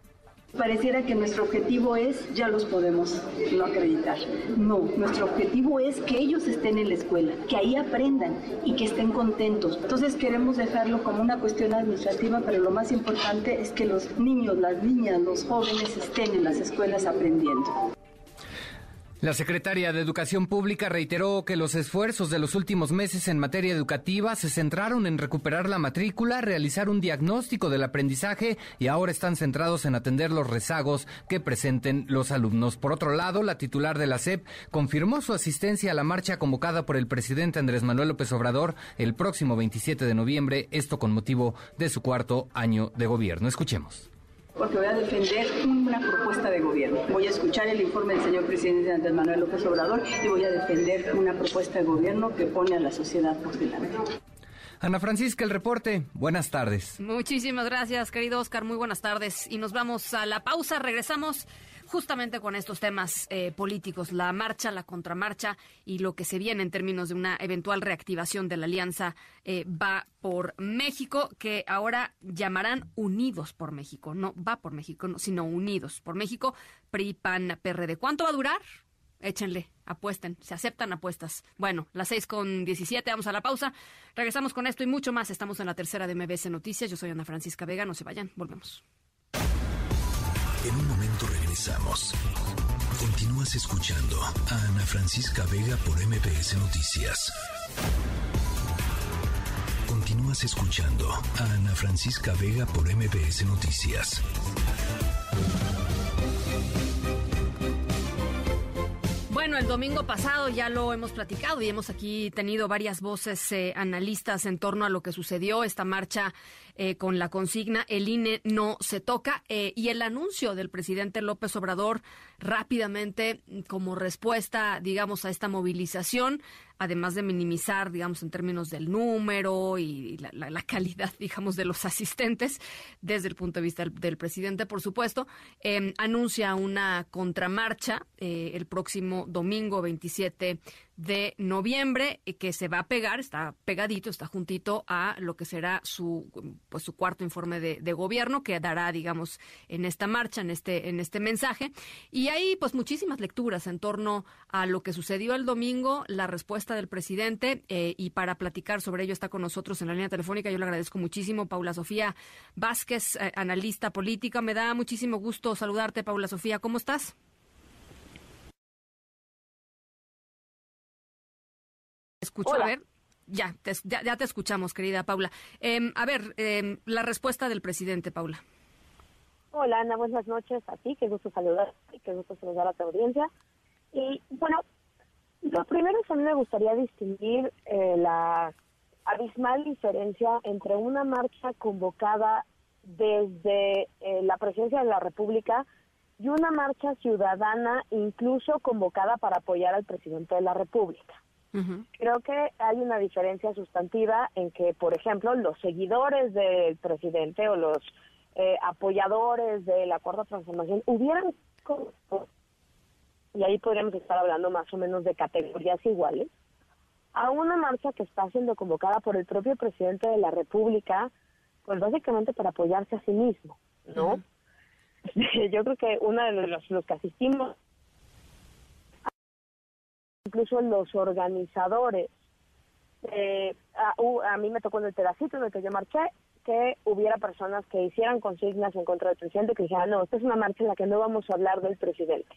Pareciera que nuestro objetivo es, ya los podemos no acreditar. No, nuestro objetivo es que ellos estén en la escuela, que ahí aprendan y que estén contentos. Entonces queremos dejarlo como una cuestión administrativa, pero lo más importante es que los niños, las niñas, los jóvenes estén en las escuelas aprendiendo. La secretaria de Educación Pública reiteró que los esfuerzos de los últimos meses en materia educativa se centraron en recuperar la matrícula, realizar un diagnóstico del aprendizaje y ahora están centrados en atender los rezagos que presenten los alumnos. Por otro lado, la titular de la SEP confirmó su asistencia a la marcha convocada por el presidente Andrés Manuel López Obrador el próximo 27 de noviembre, esto con motivo de su cuarto año de gobierno. Escuchemos porque voy a defender una propuesta de gobierno. Voy a escuchar el informe del señor presidente Andrés Manuel López Obrador y voy a defender una propuesta de gobierno que pone a la sociedad por delante. Ana Francisca, el reporte. Buenas tardes. Muchísimas gracias, querido Oscar. Muy buenas tardes. Y nos vamos a la pausa. Regresamos justamente con estos temas eh, políticos, la marcha, la contramarcha y lo que se viene en términos de una eventual reactivación de la alianza eh, va por México, que ahora llamarán Unidos por México. No va por México, sino Unidos por México, PRI, PAN, PRD. ¿Cuánto va a durar? Échenle, apuesten, se aceptan apuestas. Bueno, las seis con diecisiete, vamos a la pausa. Regresamos con esto y mucho más. Estamos en la tercera de MBS Noticias. Yo soy Ana Francisca Vega, no se vayan, volvemos. En un momento regresamos. Continúas escuchando a Ana Francisca Vega por MPS Noticias. Continúas escuchando a Ana Francisca Vega por MPS Noticias. Bueno, el domingo pasado ya lo hemos platicado y hemos aquí tenido varias voces eh, analistas en torno a lo que sucedió, esta marcha eh, con la consigna El INE no se toca eh, y el anuncio del presidente López Obrador rápidamente como respuesta, digamos, a esta movilización además de minimizar, digamos, en términos del número y la, calidad, digamos, de los asistentes, desde el punto de vista del, presidente, por supuesto, em, anuncia una contramarcha eh, el próximo domingo 27 de noviembre eh, que se va a pegar, está pegadito, está juntito a lo que será su pues su cuarto informe de, gobierno que dará, digamos, en esta marcha, en este en este mensaje y hay pues muchísimas lecturas en torno a lo que sucedió el domingo, la respuesta del presidente eh, y para platicar sobre ello está con nosotros en la línea telefónica. Yo le agradezco muchísimo, Paula Sofía Vázquez, eh, analista política. Me da muchísimo gusto saludarte, Paula Sofía. ¿Cómo estás? Escucho, a ver. Ya te, ya, te escuchamos, querida Paula. Em, a ver, em, la respuesta del presidente, Paula. Hola, Ana, buenas noches a ti, qué gusto saludar y qué gusto saludar a tu audiencia. Y bueno, lo primero es a mí me gustaría distinguir eh, la abismal diferencia entre una marcha convocada desde eh, la presidencia de la República y una marcha ciudadana incluso convocada para apoyar al presidente de la República. Creo que hay una diferencia sustantiva en que, por ejemplo, los seguidores del presidente o los eh, apoyadores del acuerdo de transformación hubieran y ahí podríamos estar hablando más o menos de categorías iguales a una marcha que está siendo convocada por el propio presidente de la República, pues básicamente para apoyarse a sí mismo, ¿no? Yo creo que uno de los, los que asistimos, incluso los organizadores, eh, a, a, mí me tocó en el pedacito en el que yo marché, que hubiera personas que hicieran consignas en contra del presidente, que dijeran, no, esta es una marcha en la que no vamos a hablar del presidente.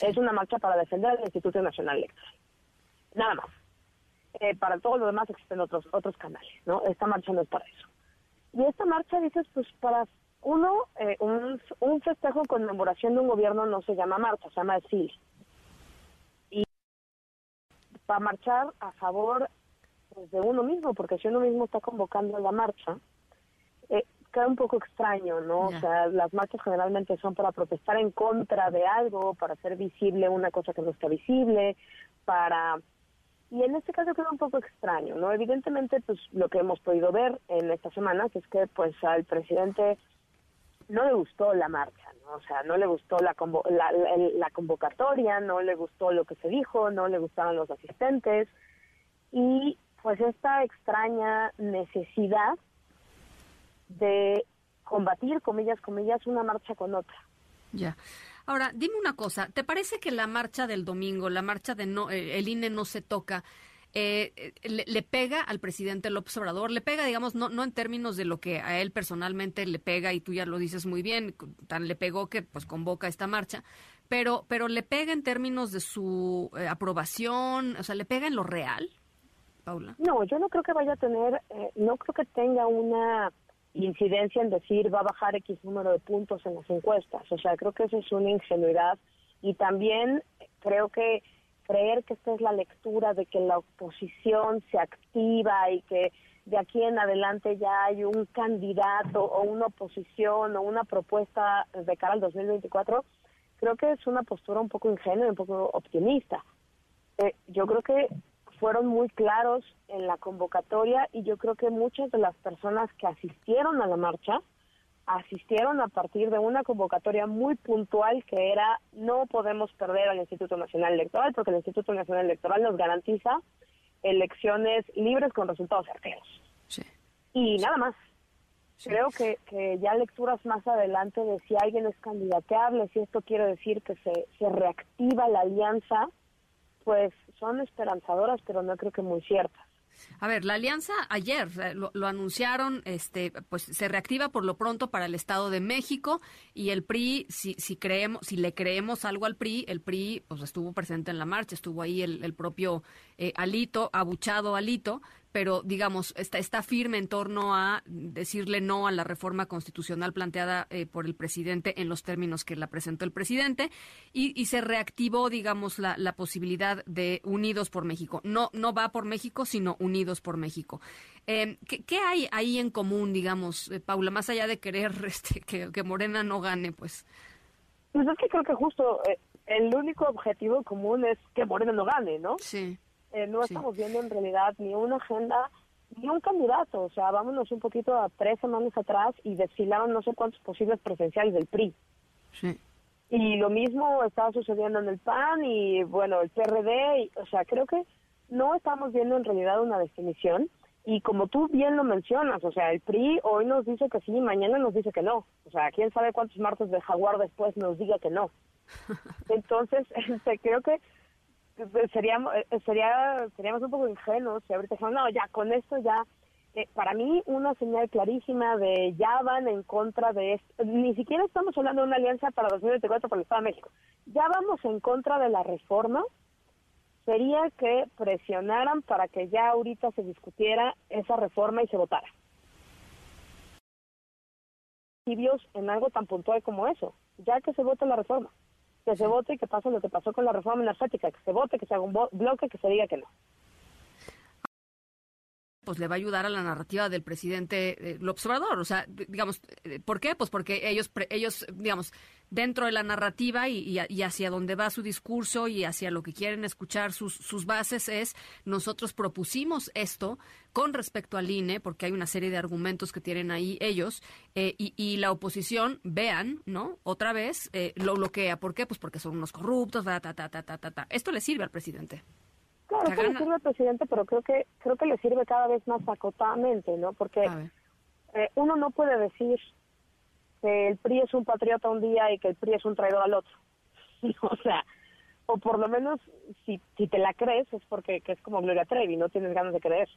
Es una marcha para defender el Instituto Nacional Electoral. Nada más. Eh, para todo lo demás existen otros otros canales, ¿no? Esta marcha no es para eso. Y esta marcha, dices, pues para uno, eh, un, un festejo en conmemoración de un gobierno no se llama marcha, se llama desfile. Para marchar a favor pues, de uno mismo, porque si uno mismo está convocando la marcha, eh, queda un poco extraño, ¿no? O sea, las marchas generalmente son para protestar en contra de algo, para hacer visible una cosa que no está visible, para... Y en este caso queda un poco extraño, ¿no? Evidentemente, pues lo que hemos podido ver en estas semanas es que, pues, al presidente no le gustó la marcha, ¿no? O sea, no le gustó la, la, la convocatoria, no le gustó lo que se dijo, no le gustaban los asistentes y pues esta extraña necesidad de combatir, comillas, comillas, una marcha con otra. Ya. Ahora, dime una cosa, ¿te parece que la marcha del domingo, la marcha de no, eh, el INE no se toca, eh, eh, le, pega al presidente López Obrador, le pega, digamos, no, no en términos de lo que a él personalmente le pega, y tú ya lo dices muy bien, tan le pegó que pues convoca esta marcha, pero, pero le pega en términos de su aprobación, o sea, le pega en lo real, Paula. No, yo no creo que vaya a tener, no creo que tenga una incidencia en decir va a bajar X número de puntos en las encuestas. O sea, creo que eso es una ingenuidad y también creo que creer que esta es la lectura de que la oposición se activa y que de aquí en adelante ya hay un candidato o una oposición o una propuesta de cara al 2024, creo que es una postura un poco ingenua y un poco optimista. Eh, yo creo que fueron muy claros en la convocatoria y yo creo que muchas de las personas que asistieron a la marcha asistieron a partir de una convocatoria muy puntual que era no podemos perder al Instituto Nacional Electoral porque el Instituto Nacional Electoral nos garantiza elecciones libres con resultados certeros. Y nada más. Creo que, que ya lecturas más adelante de si alguien es candidateable, si esto quiere decir que se, se reactiva la alianza, pues son esperanzadoras, pero no creo que muy ciertas. A ver, la alianza ayer eh, lo, anunciaron, este, pues se reactiva por lo pronto para el Estado de México y el PRI, si, si creemos, si le creemos algo al PRI, el PRI pues estuvo presente en la marcha, estuvo ahí el, el propio eh, Alito, abuchado Alito, pero digamos, está, está firme en torno a decirle no a la reforma constitucional planteada eh, por el presidente en los términos que la presentó el presidente y, y se reactivó, digamos, la, la, posibilidad de Unidos por México. No, no va por México, sino Unidos por México. Eh, ¿qué, ¿qué, hay ahí en común, digamos, eh, Paula, más allá de querer este, que, que, Morena no gane, pues? Pues es que creo que justo eh, el único objetivo común es que Morena no gane, ¿no? Sí. Eh, no estamos viendo en realidad ni una agenda ni un candidato. O sea, vámonos un poquito a tres semanas atrás y desfilaron no sé cuántos posibles presenciales del PRI. Sí. Y lo mismo estaba sucediendo en el PAN y, bueno, el PRD. Y, o sea, creo que no estamos viendo en realidad una definición. Y como tú bien lo mencionas, o sea, el PRI hoy nos dice que sí, mañana nos dice que no. O sea, quién sabe cuántos martes de jaguar después nos diga que no. Entonces, este, creo que seríamos, sería, seríamos un poco ingenuos si ahorita no, ya con esto ya, eh, para mí una señal clarísima de ya van en contra de esto, ni siquiera estamos hablando de una alianza para 2024 para el Estado de México, ya vamos en contra de la reforma, sería que presionaran para que ya ahorita se discutiera esa reforma y se votara. En algo tan puntual como eso, ya que se vote la reforma que se vote y que pase lo que pasó con la reforma energética, que se vote, que se haga un bloque, que se diga que no. Pues le va a ayudar a la narrativa del presidente eh, López Obrador. O sea, digamos, eh, ¿por qué? Pues porque ellos, ellos, digamos, dentro de la narrativa y, hacia dónde va su discurso y hacia lo que quieren escuchar sus, sus bases es, nosotros propusimos esto con respecto al INE, porque hay una serie de argumentos que tienen ahí ellos, eh, y, la oposición, vean, ¿no? Otra vez eh, lo bloquea. ¿Por qué? Pues porque son unos corruptos, ta, ta, ta, ta, ta, ta. Esto le sirve al presidente. Claro, esto le sirve al presidente, pero creo que creo que le sirve cada vez más acotadamente, ¿no? Porque eh, uno no puede decir que el PRI es un patriota un día y que el PRI es un traidor al otro. o sea, o por lo menos si, si te la crees es porque que es como Gloria Trevi, no tienes ganas de creer.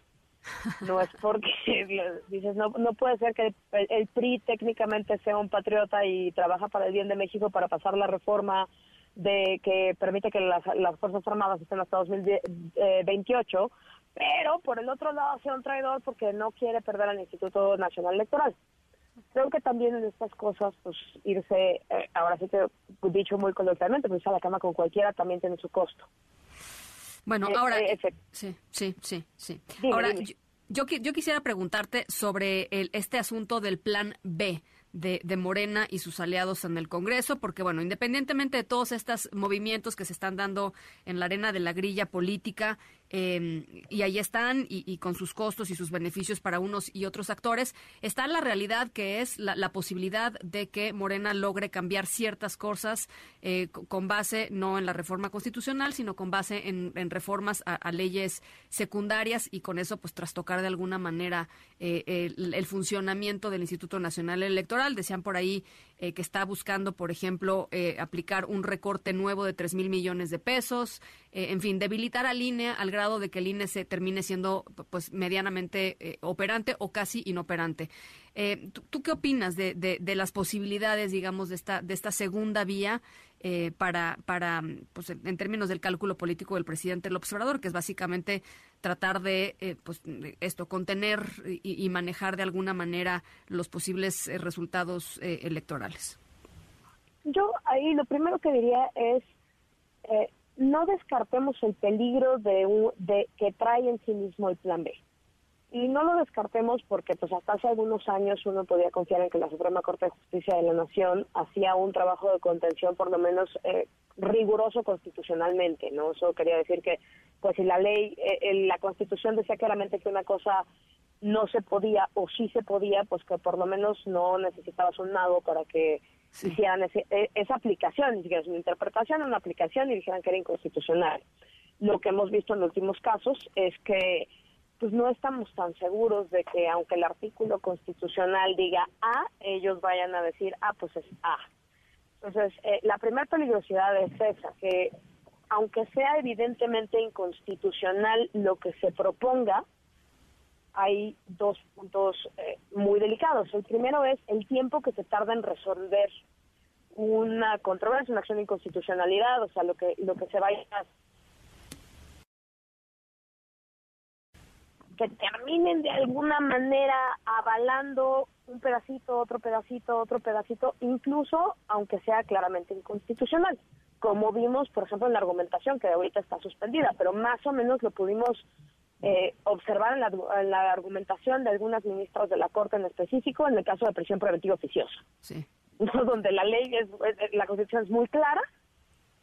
No es porque dices, no, no puede ser que el, PRI técnicamente sea un patriota y trabaja para el bien de México para pasar la reforma de que permite que las, las Fuerzas Armadas estén hasta 2028, pero por el otro lado sea un traidor porque no quiere perder al Instituto Nacional Electoral. Creo que también en estas cosas, pues irse, eh, ahora sí que dicho muy coloquialmente, pues a la cama con cualquiera también tiene su costo. Bueno, eh, ahora... Eh, sí, sí, sí, sí. ahora, Yo, yo, quisiera preguntarte sobre el, este asunto del plan B de, de, Morena y sus aliados en el Congreso, porque bueno, independientemente de todos estos movimientos que se están dando en la arena de la grilla política, Em, y ahí están, y, con sus costos y sus beneficios para unos y otros actores, está la realidad que es la, posibilidad de que Morena logre cambiar ciertas cosas eh, con base no en la reforma constitucional, sino con base en, reformas a, leyes secundarias y con eso pues trastocar de alguna manera eh, el, funcionamiento del Instituto Nacional Electoral. Decían por ahí eh, que está buscando, por ejemplo, aplicar un recorte nuevo de tres mil millones de pesos, en fin, debilitar al INE al grado de que el INE se termine siendo pues medianamente eh, operante o casi inoperante. Eh, ¿tú, qué opinas de, de, las posibilidades, digamos, de esta, de esta segunda vía eh, para, para pues, en términos del cálculo político del presidente López Obrador, que es básicamente tratar de, pues, esto, contener y, manejar de alguna manera los posibles resultados electorales? Yo ahí lo primero que diría es no descartemos el peligro de, de que trae en sí mismo el plan B. Y no lo descartemos porque pues hasta hace algunos años uno podía confiar en que la Suprema Corte de Justicia de la Nación hacía un trabajo de contención por lo menos eh, riguroso constitucionalmente, ¿no? Eso quería decir que pues si la ley, eh, la Constitución decía claramente que una cosa no se podía o sí se podía, pues que por lo menos no necesitabas un nado para que hicieran e, esa aplicación, ni es una interpretación, una aplicación y dijeran que era inconstitucional. Lo que hemos visto en los últimos casos es que pues no estamos tan seguros de que aunque el artículo constitucional diga A, ellos vayan a decir, ah, pues es A. Entonces, eh, la primera peligrosidad es esa, que aunque sea evidentemente inconstitucional lo que se proponga, hay dos puntos eh, muy delicados. El primero es el tiempo que se tarda en resolver una controversia, una acción de inconstitucionalidad, o sea, lo que lo que se vaya que terminen de alguna manera avalando un pedacito, otro pedacito, otro pedacito, incluso aunque sea claramente inconstitucional, como vimos, por ejemplo, en la argumentación que ahorita está suspendida, pero más o menos lo pudimos eh, observar en la, argumentación de algunas ministras de la Corte en específico en el caso de prisión preventiva oficiosa, sí. donde la ley, es, la Constitución es muy clara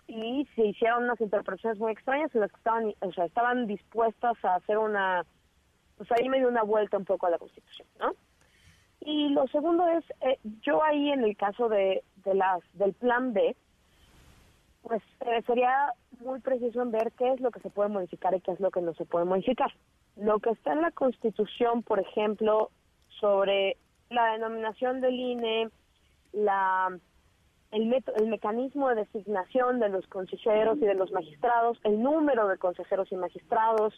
y se hicieron unas interpretaciones muy extrañas en las que estaban, o sea, estaban dispuestas a hacer una, pues ahí me dio una vuelta un poco a la Constitución, ¿no? Y lo segundo es, eh, yo ahí en el caso de, de las del plan B, pues eh, sería muy preciso en ver qué es lo que se puede modificar y qué es lo que no se puede modificar. Lo que está en la Constitución, por ejemplo, sobre la denominación del INE, la, el, el mecanismo de designación de los consejeros y de los magistrados, el número de consejeros y magistrados,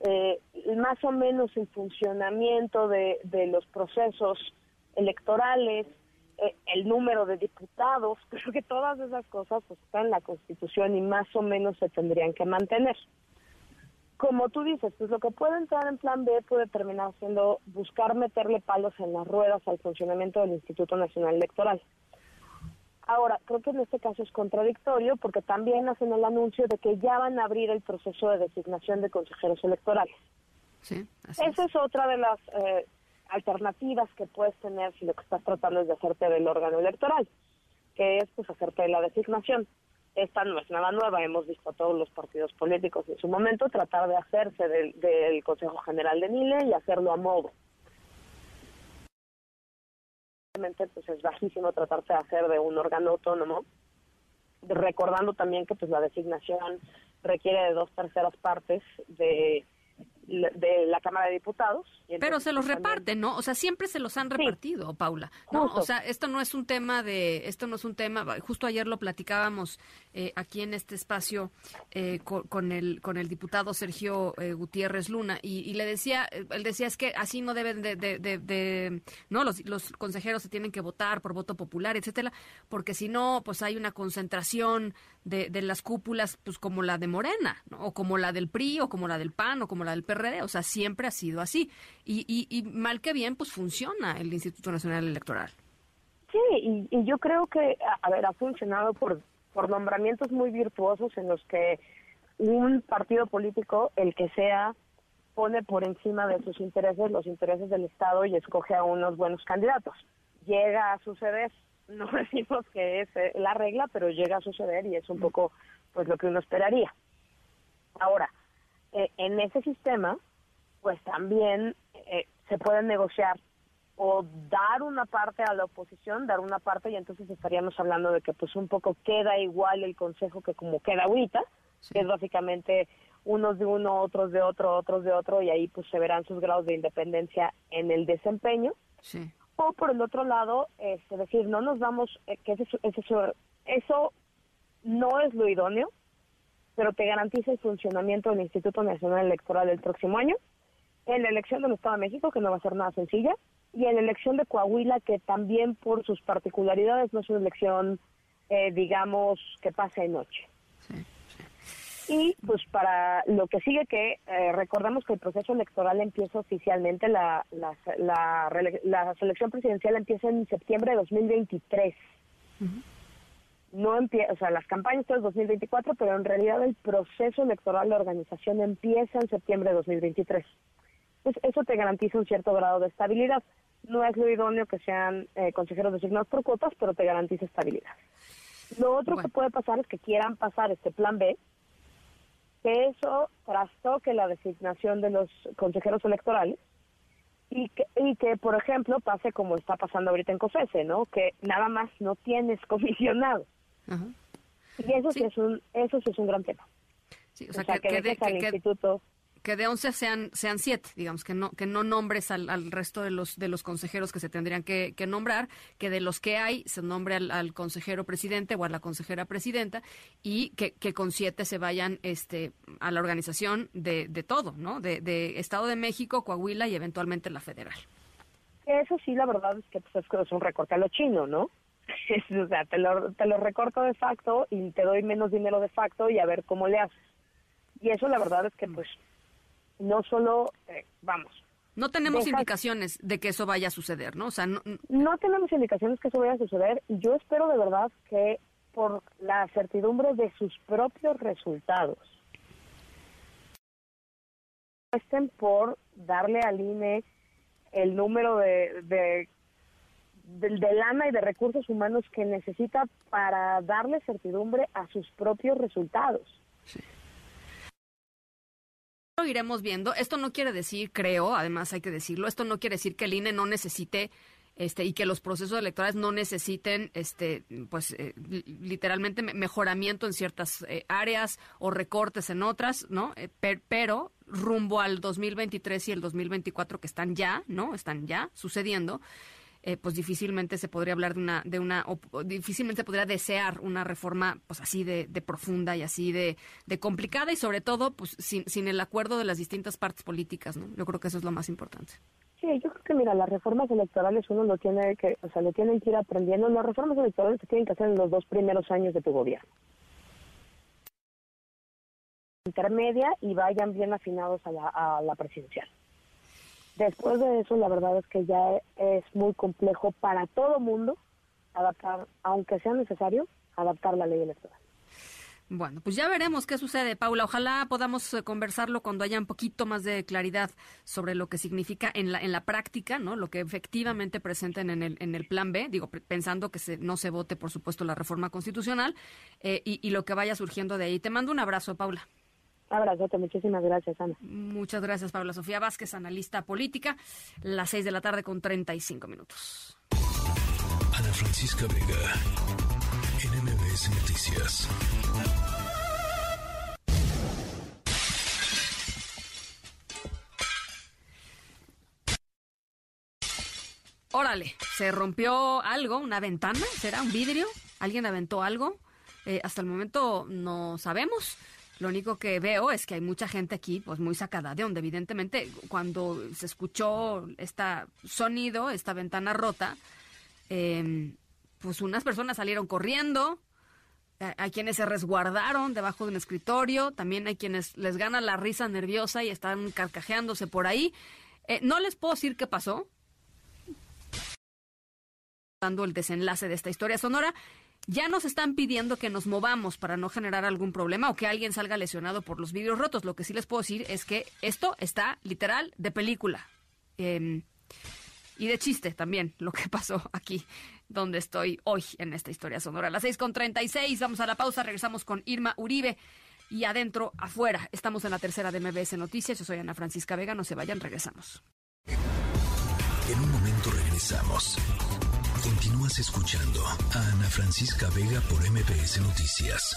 eh, más o menos el funcionamiento de, de los procesos electorales, eh, el número de diputados, creo que todas esas cosas pues, están en la Constitución y más o menos se tendrían que mantener. Como tú dices, pues lo que puede entrar en plan B puede terminar siendo buscar meterle palos en las ruedas al funcionamiento del Instituto Nacional Electoral. Ahora, creo que en este caso es contradictorio porque también hacen el anuncio de que ya van a abrir el proceso de designación de consejeros electorales. Sí, Esa es. otra de las eh, alternativas que puedes tener si lo que estás tratando es de hacerte del órgano electoral. que es pues acerca de la designación. Esta no es nada nueva, hemos visto a todos los partidos políticos en su momento tratar de hacerse del, del Consejo General de Nile y hacerlo a modo. Pues es bajísimo tratarse de hacer de un órgano autónomo, recordando también que pues la designación requiere de dos terceras partes de de la Cámara de Diputados. Pero se los reparten, ¿no? O sea, siempre se los han repartido, Paula. ¿no? O sea, esto no es un tema de, esto no es un tema, justo ayer lo platicábamos eh, aquí en este espacio eh, con, el con el diputado Sergio eh, Gutiérrez Luna y, le decía, él decía es que así no deben de, de, no, los, los consejeros se tienen que votar por voto popular, etcétera, porque si no, pues hay una concentración de, las cúpulas, pues como la de Morena, o como la del PRI, o como la del PAN, o como la del PRD, o sea, siempre ha sido así. Y, y, mal que bien, pues funciona el Instituto Nacional Electoral. Sí, y, yo creo que, a, ver, ha funcionado por, por nombramientos muy virtuosos en los que un partido político, el que sea, pone por encima de sus intereses los intereses del Estado y escoge a unos buenos candidatos. Llega a suceder no decimos que es eh, la regla, pero llega a suceder y es un poco pues lo que uno esperaría. Ahora, eh, en ese sistema, pues también eh, se puede negociar o dar una parte a la oposición, dar una parte y entonces estaríamos hablando de que pues un poco queda igual el consejo que como queda ahorita, que es básicamente unos de uno, otros de otro, otros de otro y ahí pues se verán sus grados de independencia en el desempeño. Sí. O por el otro lado, es este, decir, no nos vamos, eh, que eso, eso no es lo idóneo, pero te garantiza el funcionamiento del Instituto Nacional Electoral el próximo año, en la elección del Estado de México, que no va a ser nada sencilla, y en la elección de Coahuila, que también por sus particularidades no es una elección, eh, digamos, que pase de noche. Y pues para lo que sigue que eh, recordamos que el proceso electoral empieza oficialmente, la, la, la, selección presidencial empieza en septiembre de 2023. No empieza, o sea, las campañas son en 2024, pero en realidad el proceso electoral, la organización empieza en septiembre de 2023. Pues eso te garantiza un cierto grado de estabilidad. No es lo idóneo que sean eh, consejeros designados por cuotas, pero te garantiza estabilidad. Lo otro que puede pasar es que quieran pasar este plan B, que eso trastoque la designación de los consejeros electorales y que, y que, por ejemplo, pase como está pasando ahorita en COFESE, ¿no? Que nada más no tienes Y eso sí. es un eso sí es un gran tema. o sea, que, que, instituto que de 11 sean sean 7, digamos, que no que no nombres al, al, resto de los de los consejeros que se tendrían que, nombrar, que de los que hay se nombre al, consejero presidente o a la consejera presidenta y que, que con 7 se vayan este a la organización de, de todo, ¿no? De, de, Estado de México, Coahuila y eventualmente la federal. Eso sí, la verdad es que pues, es un recorte a lo chino, ¿no? o sea, te lo, te lo recorto de facto y te doy menos dinero de facto y a ver cómo le haces. Y eso la verdad es que pues no solo, eh, vamos. No tenemos indicaciones de que eso vaya a suceder, ¿no? O sea, no, no tenemos indicaciones que eso vaya a suceder y yo espero de verdad que por la certidumbre de sus propios resultados estén por darle al INE el número de, de, de, lana y de recursos humanos que necesita para darle certidumbre a sus propios resultados. Sí iremos viendo. Esto no quiere decir, creo, además hay que decirlo, esto no quiere decir que el INE no necesite este, y que los procesos electorales no necesiten, este, pues, eh, literalmente mejoramiento en ciertas eh, áreas o recortes en otras, ¿no? Eh, pero rumbo al 2023 y el 2024 que están ya, ¿no? Están ya sucediendo. Eh, pues difícilmente se podría hablar de una, de una difícilmente se podría desear una reforma pues así de, profunda y así de, complicada y sobre todo pues sin, sin el acuerdo de las distintas partes políticas, ¿no? Yo creo que eso es lo más importante. Sí, yo creo que mira, las reformas electorales uno lo tiene que, o sea, lo tienen que ir aprendiendo. Las reformas electorales se tienen que hacer en los dos primeros años de tu gobierno intermedia y vayan bien afinados a la, a la presidencial. Después de eso, la verdad es que ya es muy complejo para todo mundo adaptar, aunque sea necesario, adaptar la ley electoral. Bueno, pues ya veremos qué sucede, Paula. Ojalá podamos eh, conversarlo cuando haya un poquito más de claridad sobre lo que significa en la, en la práctica, ¿no? Lo que efectivamente presenten en el, en el plan B, digo, pensando que se, no se vote, por supuesto, la reforma constitucional eh, y, y lo que vaya surgiendo de ahí. Te mando un abrazo, Paula. Abrazote, muchísimas gracias, Ana. Muchas gracias, Paula Sofía Vázquez, analista política, las seis de la tarde con 35 minutos. Ana Francisca Vega, NMBS Noticias. Órale, se rompió algo, una ventana, ¿será un vidrio? ¿Alguien aventó algo? Eh, hasta el momento no sabemos. Lo único que veo es que hay mucha gente aquí, pues muy sacada de donde evidentemente cuando se escuchó este sonido, esta ventana rota, eh, pues unas personas salieron corriendo, hay quienes se resguardaron debajo de un escritorio, también hay quienes les gana la risa nerviosa y están carcajeándose por ahí. Eh, no les puedo decir qué pasó, dando el desenlace de esta historia sonora. Ya nos están pidiendo que nos movamos para no generar algún problema o que alguien salga lesionado por los vidrios rotos. Lo que sí les puedo decir es que esto está literal de película. Eh, y de chiste también lo que pasó aquí donde estoy hoy en esta historia sonora. A las 6.36, vamos a la pausa, regresamos con Irma Uribe. Y adentro, afuera, estamos en la tercera de MBS Noticias. Yo soy Ana Francisca Vega, no se vayan, regresamos. En un momento regresamos. Continúas escuchando a Ana Francisca Vega por MBS Noticias.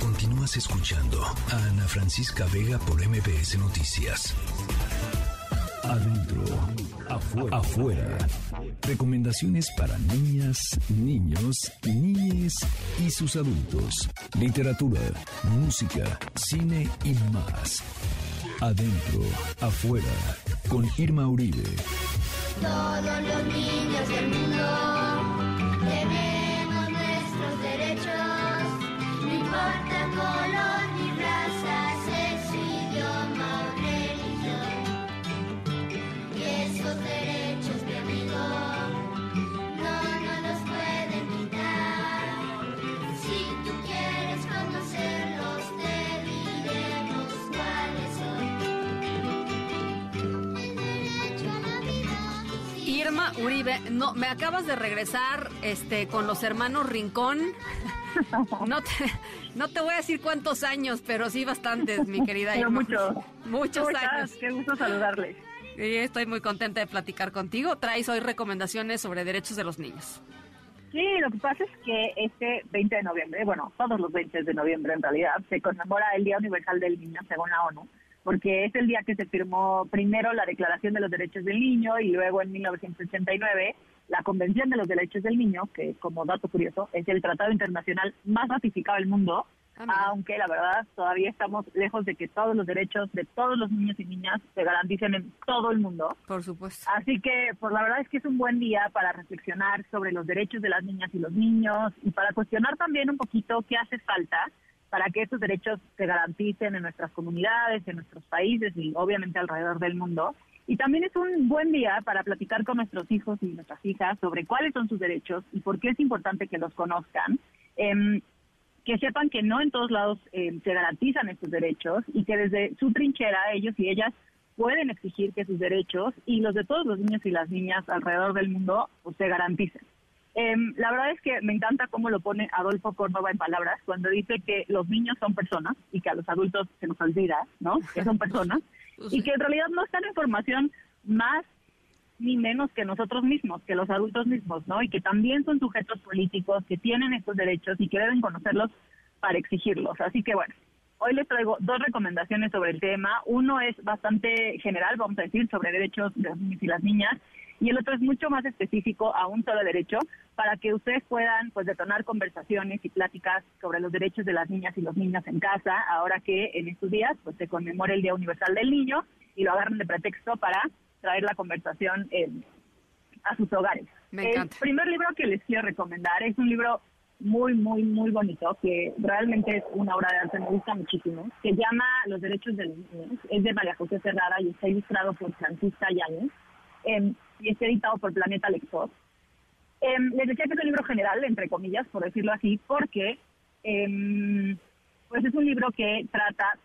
Continúas escuchando a Ana Francisca Vega por MBS Noticias. Adentro, afuera. afuera. Recomendaciones para niñas, niños, niñes y sus adultos. Literatura, música, cine y más. Adentro, afuera. Con Irma Uribe. Todos los niños del mundo tenemos nuestros derechos. No importa color Uribe, no, me acabas de regresar este, con los hermanos Rincón. No te, no te voy a decir cuántos años, pero sí bastantes, mi querida Irma. muchos. Muchos ¿Cómo estás? años. Qué gusto saludarles. Sí, estoy muy contenta de platicar contigo. Traes hoy recomendaciones sobre derechos de los niños. Sí, lo que pasa es que este 20 de noviembre, bueno, todos los 20 de noviembre en realidad, se conmemora el Día Universal del Niño, según la ONU, porque es el día que se firmó primero la Declaración de los Derechos del Niño y luego en 1989 la Convención de los Derechos del Niño, que como dato curioso es el tratado internacional más ratificado del mundo, aunque la verdad todavía estamos lejos de que todos los derechos de todos los niños y niñas se garanticen en todo el mundo. Por supuesto. Así que, pues la verdad es que es un buen día para reflexionar sobre los derechos de las niñas y los niños y para cuestionar también un poquito qué hace falta para que estos derechos se garanticen en nuestras comunidades, en nuestros países y obviamente alrededor del mundo. Y también es un buen día para platicar con nuestros hijos y nuestras hijas sobre cuáles son sus derechos y por qué es importante que los conozcan. Em, que sepan que no en todos lados eh, se garantizan estos derechos y que desde su trinchera ellos y ellas pueden exigir que sus derechos y los de todos los niños y las niñas alrededor del mundo pues, se garanticen. Em, la verdad es que me encanta cómo lo pone Adolfo Córdoba en palabras cuando dice que los niños son personas y que a los adultos se nos olvida, ¿no? Que son personas y que en realidad no están en formación más ni menos que nosotros mismos, que los adultos mismos, ¿no? Y que también son sujetos políticos, que tienen estos derechos y que deben conocerlos para exigirlos. Así que bueno, hoy les traigo dos recomendaciones sobre el tema. Uno es bastante general, vamos a decir, sobre derechos de los niños y las niñas, y el otro es mucho más específico a un solo derecho para que ustedes puedan pues detonar conversaciones y pláticas sobre los derechos de las niñas y los niños en casa, ahora que en estos días pues se conmemora el Día Universal del Niño y lo agarran de pretexto para traer la conversación eh, a sus hogares. Me el encanta. primer libro que les quiero recomendar es un libro muy, muy, muy bonito, que realmente es una obra de arte, me gusta muchísimo. Se llama Los Derechos de los Niños, es de María José Ferrara y está ilustrado por Francisca Yáñez eh, y está editado por Planeta Lector. Eh, les decía que es un libro general, entre comillas, por decirlo así, porque em, pues es un libro que trata,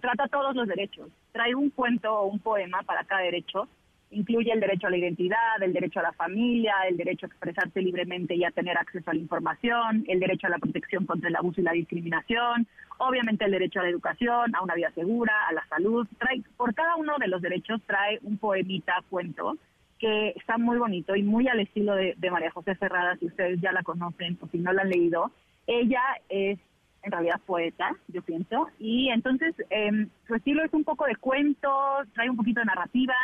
trata todos los derechos. Trae un cuento o un poema para cada derecho. Incluye el derecho a la identidad, el derecho a la familia, el derecho a expresarse libremente y a tener acceso a la información, el derecho a la protección contra el abuso y la discriminación, obviamente el derecho a la educación, a una vida segura, a la salud. Trae, por cada uno de los derechos trae un poemita, cuento, que está muy bonito y muy al estilo de, de María José Ferrada, si ustedes ya la conocen o si no la han leído. Ella es en realidad poeta, yo pienso, y entonces eh, su estilo es un poco de cuento, trae un poquito de narrativa,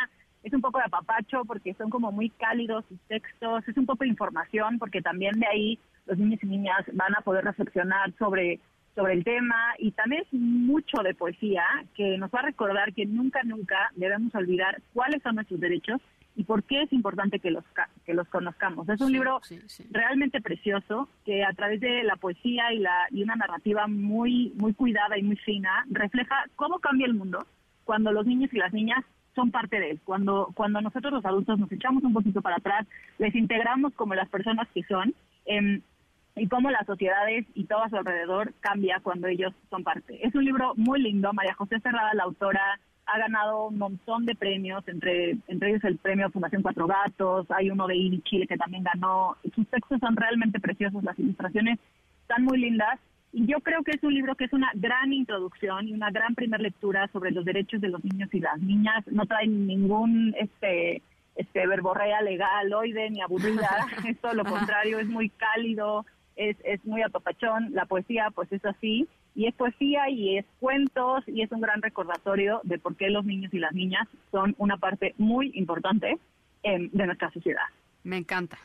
es un poco de apapacho porque son como muy cálidos sus textos, es un poco de información porque también de ahí los niños y niñas van a poder reflexionar sobre sobre el tema y también es mucho de poesía que nos va a recordar que nunca, nunca debemos olvidar cuáles son nuestros derechos y por qué es importante que los, que los conozcamos. Es un libro realmente precioso que a través de la poesía y, la, y una narrativa muy, muy cuidada y muy fina refleja cómo cambia el mundo cuando los niños y las niñas son parte de él. Cuando, cuando nosotros los adultos nos echamos un poquito para atrás, les integramos como las personas que son. Eh, y cómo las sociedades y todo a su alrededor cambia cuando ellos son parte. Es un libro muy lindo. María José Cerrada, la autora, ha ganado un montón de premios, entre, entre ellos el premio Fundación Cuatro Gatos, hay uno de INI Chile que también ganó. Sus textos son realmente preciosos, las ilustraciones están muy lindas. Y yo creo que es un libro que es una gran introducción y una gran primera lectura sobre los derechos de los niños y las niñas. No trae ningún este este verborrea legal, oide ni aburrida, es todo lo contrario, es muy cálido, es, es muy apapachón, la poesía pues es así, y es poesía y es cuentos y es un gran recordatorio de por qué los niños y las niñas son una parte muy importante em, de nuestra sociedad. Me encanta.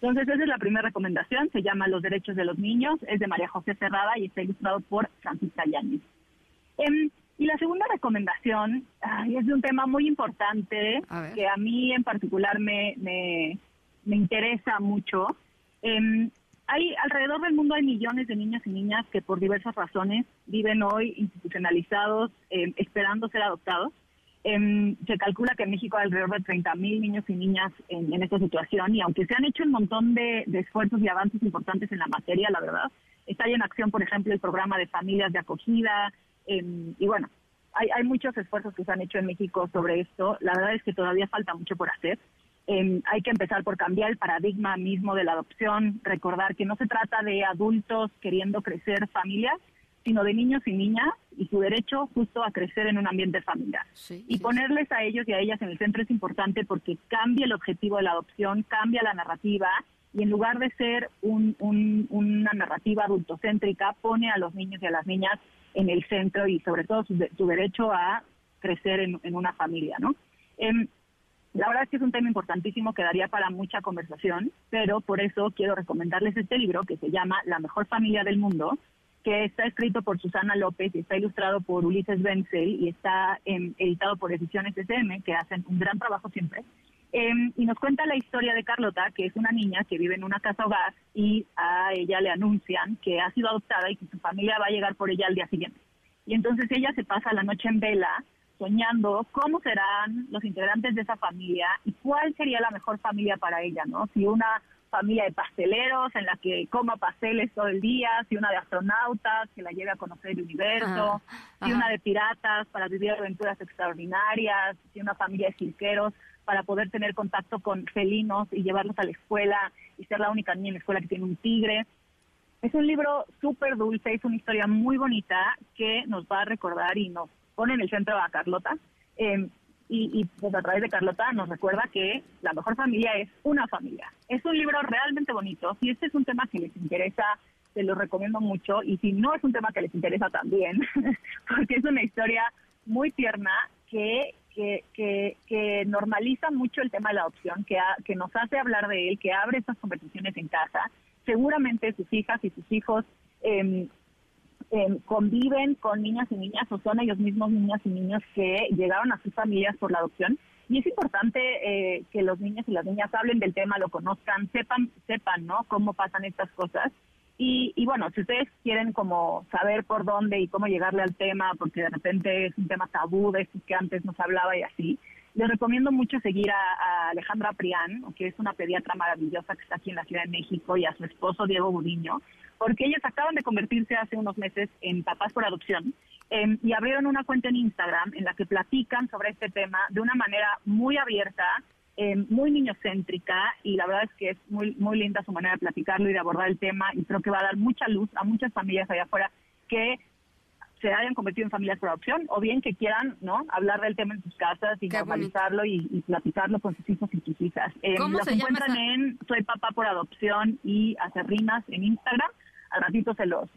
Entonces esa es la primera recomendación, se llama Los Derechos de los Niños, es de María José Cerrada y está ilustrado por Francisca Yáñez. Em, y la segunda recomendación es de un tema muy importante que a mí en particular me, me, me interesa mucho. Eh, hay alrededor del mundo hay millones de niños y niñas que por diversas razones viven hoy institucionalizados, eh, esperando ser adoptados. Em, se calcula que en México hay alrededor de 30 mil niños y niñas en, esta situación y aunque se han hecho un montón de, esfuerzos y avances importantes en la materia, la verdad, está ahí en acción, por ejemplo, el programa de familias de acogida em, y bueno, hay, hay muchos esfuerzos que se han hecho en México sobre esto. La verdad es que todavía falta mucho por hacer. Em, hay que empezar por cambiar el paradigma mismo de la adopción, recordar que no se trata de adultos queriendo crecer familias, sino de niños y niñas y su derecho justo a crecer en un ambiente familiar. y ponerles a ellos y a ellas en el centro es importante porque cambia el objetivo de la adopción, cambia la narrativa y en lugar de ser una narrativa adultocéntrica, pone a los niños y a las niñas en el centro y sobre todo su, derecho a crecer en, una familia, ¿no? Em, la verdad es que es un tema importantísimo que daría para mucha conversación, pero por eso quiero recomendarles este libro que se llama La mejor familia del mundo, que está escrito por Susana López y está ilustrado por Ulises Benzel y está em, editado por Ediciones SM, que hacen un gran trabajo siempre. Em, y nos cuenta la historia de Carlota, que es una niña que vive en una casa hogar y a ella le anuncian que ha sido adoptada y que su familia va a llegar por ella al día siguiente. Y entonces ella se pasa la noche en vela soñando cómo serán los integrantes de esa familia y cuál sería la mejor familia para ella, ¿no? Si una familia de pasteleros en la que coma pasteles todo el día, si una de astronautas que la lleve a conocer el universo, si una de piratas para vivir aventuras extraordinarias, si una familia de cirqueros para poder tener contacto con felinos y llevarlos a la escuela y ser la única niña en la escuela que tiene un tigre. Es un libro súper dulce, es una historia muy bonita que nos va a recordar y nos pone en el centro a Carlota. Em, y, pues a través de Carlota nos recuerda que la mejor familia es una familia. Es un libro realmente bonito. Si este es un tema que les interesa, se lo recomiendo mucho. Y si no es un tema que les interesa también, porque es una historia muy tierna que, que, que, normaliza mucho el tema de la adopción, que, que nos hace hablar de él, que abre estas conversaciones en casa. Seguramente sus hijas y sus hijos eh, Em, conviven con niñas y niñas o son ellos mismos niñas y niños que llegaron a sus familias por la adopción. Y es importante eh, que los niños y las niñas hablen del tema, lo conozcan, sepan, sepan, ¿no? Cómo pasan estas cosas. Y, y, bueno, si ustedes quieren como saber por dónde y cómo llegarle al tema, porque de repente es un tema tabú de estos que antes nos hablaba y así, Les recomiendo mucho seguir a, a, Alejandra Prián, que es una pediatra maravillosa que está aquí en la Ciudad de México, y a su esposo Diego Budiño, porque ellos acaban de convertirse hace unos meses en papás por adopción eh, y abrieron una cuenta en Instagram en la que platican sobre este tema de una manera muy abierta, eh, muy niñocéntrica y la verdad es que es muy muy linda su manera de platicarlo y de abordar el tema y creo que va a dar mucha luz a muchas familias allá afuera que se hayan convertido en familias por adopción o bien que quieran no hablar del tema en sus casas y normalizarlo y, y, platicarlo con sus hijos y sus hijas. Eh, ¿Cómo los se encuentran llama en Soy Papá por Adopción y Hacer Rimas en Instagram. Al ratito se los,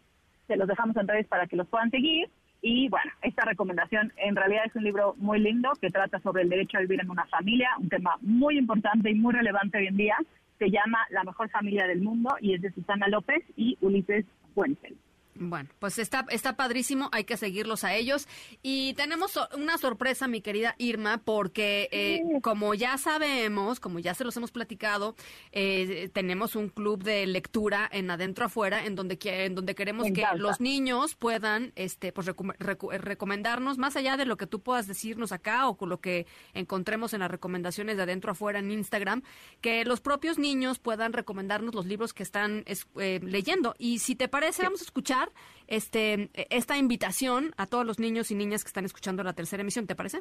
se los dejamos en redes para que los puedan seguir. Y bueno, esta recomendación en realidad es un libro muy lindo que trata sobre el derecho a vivir en una familia, un tema muy importante y muy relevante hoy en día. Se llama La mejor familia del mundo y es de Susana López y Ulises Fuentes. Bueno, pues está, está padrísimo, hay que seguirlos a ellos. Y tenemos una sorpresa, mi querida Irma, porque eh, como ya sabemos, como ya se los hemos platicado, eh, tenemos un club de lectura en Adentro Afuera, en donde, en donde queremos que los niños puedan este, pues, recu- recu- recomendarnos, más allá de lo que tú puedas decirnos acá o con lo que encontremos en las recomendaciones de Adentro Afuera en Instagram, que los propios niños puedan recomendarnos los libros que están es- eh, leyendo. Y si te parece, vamos a escuchar este esta invitación a todos los niños y niñas que están escuchando la tercera emisión, ¿te parece?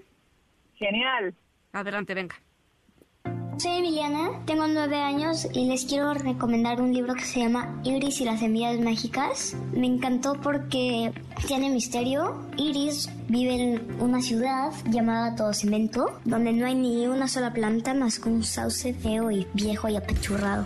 Genial. Adelante, venga. Soy Emiliana, tengo nueve años y les quiero recomendar un libro que se llama Iris y las semillas mágicas. Me encantó porque tiene misterio. Iris vive en una ciudad llamada Todo Cemento, donde no hay ni una sola planta más que un sauce feo y viejo y apachurrado.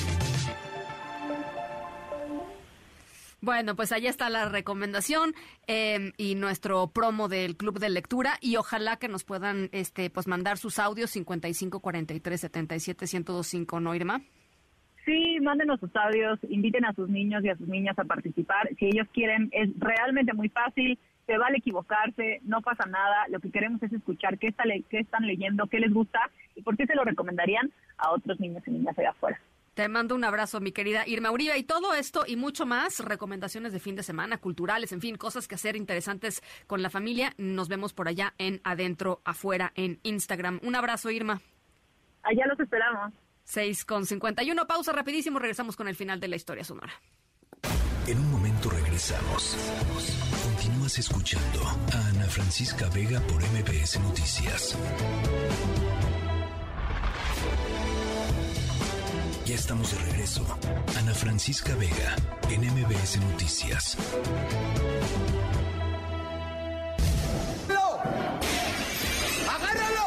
Bueno, pues ahí está la recomendación eh, y nuestro promo del Club de Lectura y ojalá que nos puedan este pues mandar sus audios 55 43 77 1025, ¿no, Irma? Sí, mándenos sus audios, inviten a sus niños y a sus niñas a participar. Si ellos quieren, es realmente muy fácil, se vale equivocarse, no pasa nada. Lo que queremos es escuchar qué, está qué están leyendo, qué les gusta y por qué se lo recomendarían a otros niños y niñas allá afuera. Te mando un abrazo, mi querida Irma Uribe. Y todo esto y mucho más, recomendaciones de fin de semana, culturales, en fin, cosas que hacer interesantes con la familia. Nos vemos por allá en Adentro Afuera en Instagram. Un abrazo, Irma. Allá los esperamos. 6 con 51. Pausa rapidísimo. Regresamos con el final de la historia sonora. En un momento regresamos. Continúas escuchando a Ana Francisca Vega por MBS Noticias. Ya estamos de regreso. Ana Francisca Vega en MBS Noticias. ¡Agárralo!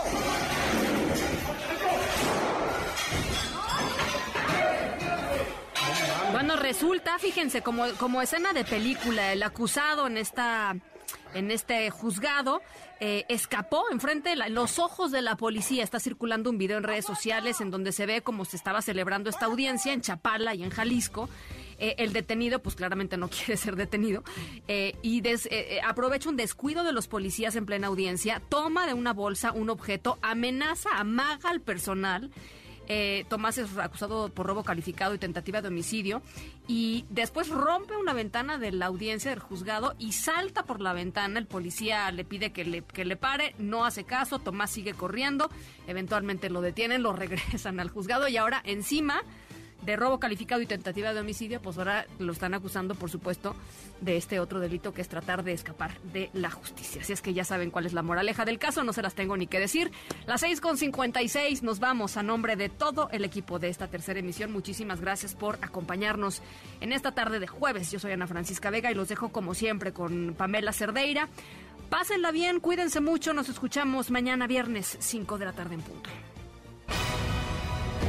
Bueno, resulta, fíjense, como, como escena de película, el acusado en esta en este juzgado eh, escapó enfrente de los ojos de la policía. Está circulando un video en redes sociales en donde se ve cómo se estaba celebrando esta audiencia en Chapala y en Jalisco. Eh, el detenido, pues claramente no quiere ser detenido, eh, y aprovecha un descuido de los policías en plena audiencia, toma de una bolsa un objeto, amenaza, amaga al personal. Eh, Tomás es acusado por robo calificado y tentativa de homicidio y después rompe una ventana de la audiencia del juzgado y salta por la ventana. El policía le pide que le, que le pare, no hace caso, Tomás sigue corriendo, eventualmente lo detienen, lo regresan al juzgado y ahora encima de robo calificado y tentativa de homicidio, pues ahora lo están acusando, por supuesto, de este otro delito que es tratar de escapar de la justicia. Así es que ya saben cuál es la moraleja del caso, no se las tengo ni que decir. Las 6.56 nos vamos a nombre de todo el equipo de esta tercera emisión. Muchísimas gracias por acompañarnos en esta tarde de jueves. Yo soy Ana Francisca Vega y los dejo como siempre con Pamela Cerdeira. Pásenla bien, cuídense mucho, nos escuchamos mañana viernes 5 de la tarde en punto.